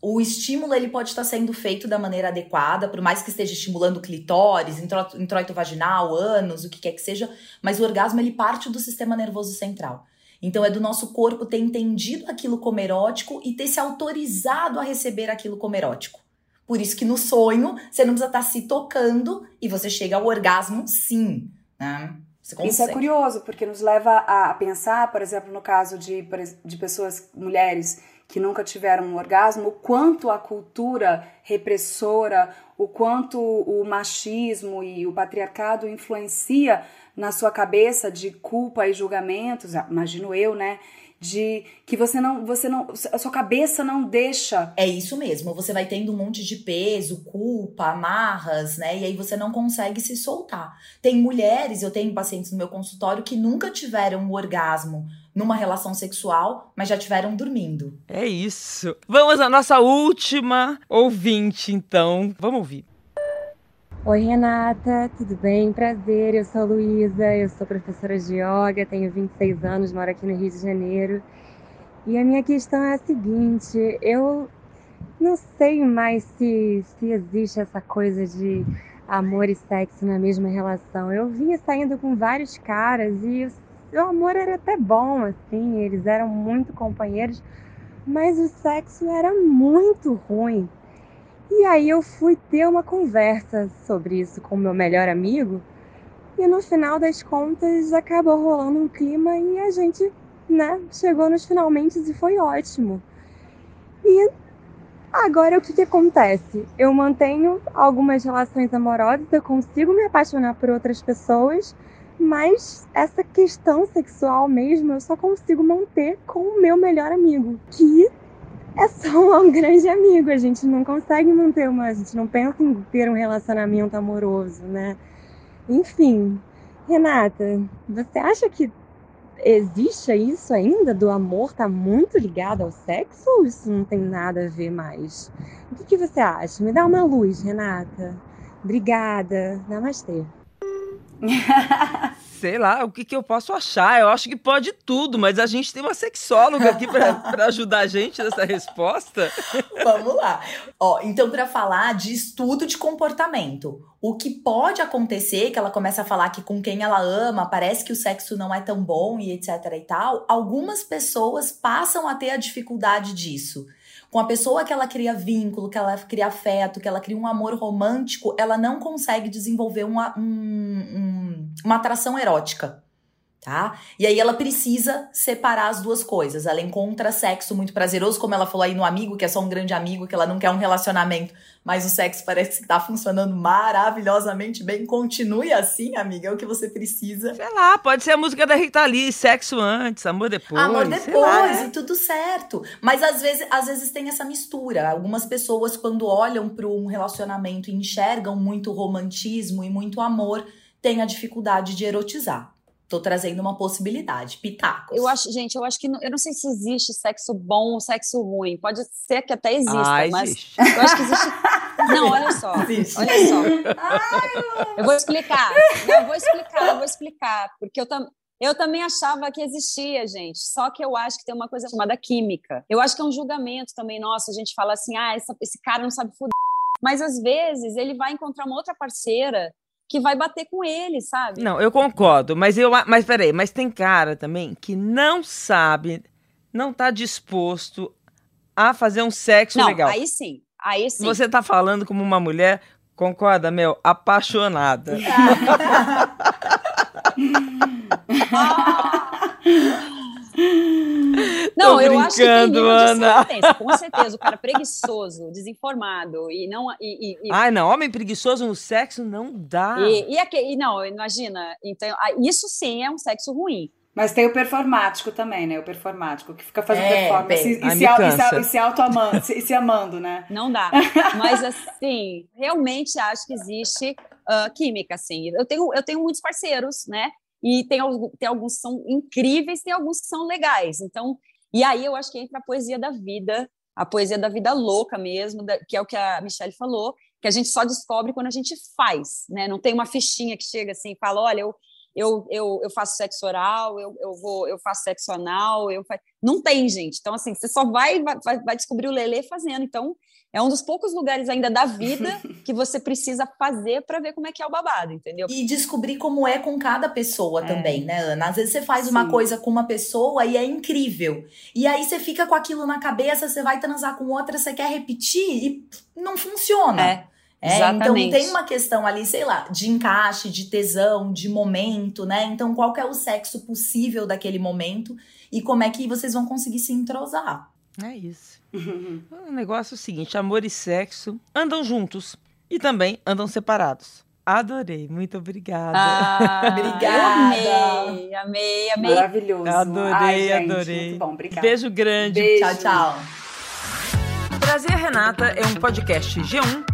[SPEAKER 6] O estímulo ele pode estar sendo feito da maneira adequada, por mais que esteja estimulando clitóris, introito vaginal, ânus, o que quer que seja, mas o orgasmo ele parte do sistema nervoso central. Então é do nosso corpo ter entendido aquilo como erótico e ter se autorizado a receber aquilo como erótico. Por isso que no sonho você não precisa estar se tocando e você chega ao orgasmo sim, né?
[SPEAKER 5] Isso é curioso, porque nos leva a pensar, por exemplo, no caso de, de pessoas, mulheres que nunca tiveram um orgasmo, o quanto a cultura repressora, o quanto o machismo e o patriarcado influencia na sua cabeça de culpa e julgamentos, ah, imagino eu, né? De que você não, você não, a sua cabeça não deixa
[SPEAKER 6] É isso mesmo, você vai tendo um monte de peso, culpa, amarras, né? E aí você não consegue se soltar. Tem mulheres, eu tenho pacientes no meu consultório que nunca tiveram um orgasmo numa relação sexual, mas já tiveram dormindo.
[SPEAKER 2] É isso. Vamos à nossa última ouvinte, então. Vamos ouvir.
[SPEAKER 8] Oi, Renata, tudo bem? Prazer, eu sou Luísa, eu sou professora de yoga, tenho 26 anos, moro aqui no Rio de Janeiro. E a minha questão é a seguinte: eu não sei mais se, se existe essa coisa de amor e sexo na mesma relação. Eu vinha saindo com vários caras e o amor era até bom, assim, eles eram muito companheiros, mas o sexo era muito ruim. E aí eu fui ter uma conversa sobre isso com meu melhor amigo, e no final das contas acabou rolando um clima e a gente, né, chegou nos finalmente e foi ótimo. E Agora, o que, que acontece? Eu mantenho algumas relações amorosas, eu consigo me apaixonar por outras pessoas, mas essa questão sexual mesmo eu só consigo manter com o meu melhor amigo, que é só um grande amigo. A gente não consegue manter uma. A gente não pensa em ter um relacionamento amoroso, né? Enfim, Renata, você acha que existe isso ainda do amor tá muito ligado ao sexo ou isso não tem nada a ver mais? O que, que você acha? Me dá uma luz, Renata. Obrigada. Namastê.
[SPEAKER 2] Sei lá, o que, que eu posso achar? Eu acho que pode tudo, mas a gente tem uma sexóloga aqui para ajudar a gente nessa resposta.
[SPEAKER 6] Vamos lá. Ó, então, para falar de estudo de comportamento, o que pode acontecer, que ela começa a falar que com quem ela ama, parece que o sexo não é tão bom e etc e tal, algumas pessoas passam a ter a dificuldade disso com a pessoa que ela cria vínculo, que ela cria afeto, que ela cria um amor romântico, ela não consegue desenvolver uma, um, um, uma atração erótica tá? E aí ela precisa separar as duas coisas. Ela encontra sexo muito prazeroso, como ela falou aí no amigo, que é só um grande amigo, que ela não quer um relacionamento, mas o sexo parece que tá funcionando maravilhosamente bem. Continue assim, amiga, é o que você precisa.
[SPEAKER 2] Sei lá, pode ser a música da Rita Lee, sexo antes, amor depois.
[SPEAKER 6] Amor depois, lá, né? e tudo certo. Mas às vezes, às vezes tem essa mistura. Algumas pessoas, quando olham para um relacionamento e enxergam muito romantismo e muito amor, têm a dificuldade de erotizar. Tô trazendo uma possibilidade, pitacos.
[SPEAKER 4] Eu acho, gente, eu acho que não, eu não sei se existe sexo bom ou sexo ruim. Pode ser que até exista, ah, mas existe. eu acho que existe. Não, olha só. Existe. Olha só. Ai, eu vou explicar. Eu vou explicar, eu vou explicar, porque eu também eu também achava que existia, gente. Só que eu acho que tem uma coisa chamada química. Eu acho que é um julgamento também nosso. A gente fala assim, ah, essa, esse cara não sabe foder. Mas às vezes ele vai encontrar uma outra parceira que vai bater com ele, sabe?
[SPEAKER 2] Não, eu concordo, mas eu, mas peraí, mas tem cara também que não sabe, não tá disposto a fazer um sexo
[SPEAKER 4] não,
[SPEAKER 2] legal.
[SPEAKER 4] Aí sim, aí sim.
[SPEAKER 2] Você tá falando como uma mulher, concorda, meu, apaixonada.
[SPEAKER 4] Não, eu acho que tem nível Ana. de com certeza. O cara preguiçoso, desinformado e não. E,
[SPEAKER 2] e, Ai, não, homem preguiçoso no sexo não dá.
[SPEAKER 4] E, e, aqui, e não, imagina. Então, isso sim é um sexo ruim.
[SPEAKER 5] Mas tem o performático também, né? O performático, que fica fazendo é, performance e, se, se, se, se auto-amando, se, se, amando, né?
[SPEAKER 4] Não dá. Mas, assim, realmente acho que existe uh, química, assim. Eu tenho, eu tenho muitos parceiros, né? E tem, tem alguns que são incríveis, tem alguns que são legais. Então, e aí eu acho que entra a poesia da vida, a poesia da vida louca mesmo, que é o que a Michelle falou, que a gente só descobre quando a gente faz, né? Não tem uma fichinha que chega assim e fala, olha, eu, eu, eu, eu faço sexo oral, eu, eu, vou, eu faço sexo anal, eu não tem, gente. Então, assim, você só vai, vai, vai descobrir o Lelê fazendo. Então, é um dos poucos lugares ainda da vida que você precisa fazer para ver como é que é o babado, entendeu?
[SPEAKER 6] E descobrir como é com cada pessoa é. também, né, Ana? Às vezes você faz Sim. uma coisa com uma pessoa e é incrível. E aí você fica com aquilo na cabeça, você vai transar com outra, você quer repetir e não funciona. É. É, então tem uma questão ali, sei lá, de encaixe, de tesão, de momento, né? Então, qual é o sexo possível daquele momento e como é que vocês vão conseguir se entrosar?
[SPEAKER 2] É isso. o negócio é o seguinte: amor e sexo andam juntos e também andam separados. Adorei, muito obrigada.
[SPEAKER 4] Ah, obrigada. Amei, amei, amei.
[SPEAKER 5] Maravilhoso.
[SPEAKER 2] Adorei, Ai, gente, adorei.
[SPEAKER 5] Muito bom, obrigada.
[SPEAKER 2] Beijo grande.
[SPEAKER 6] Beijo. Tchau, tchau.
[SPEAKER 2] Prazer Renata é um podcast G1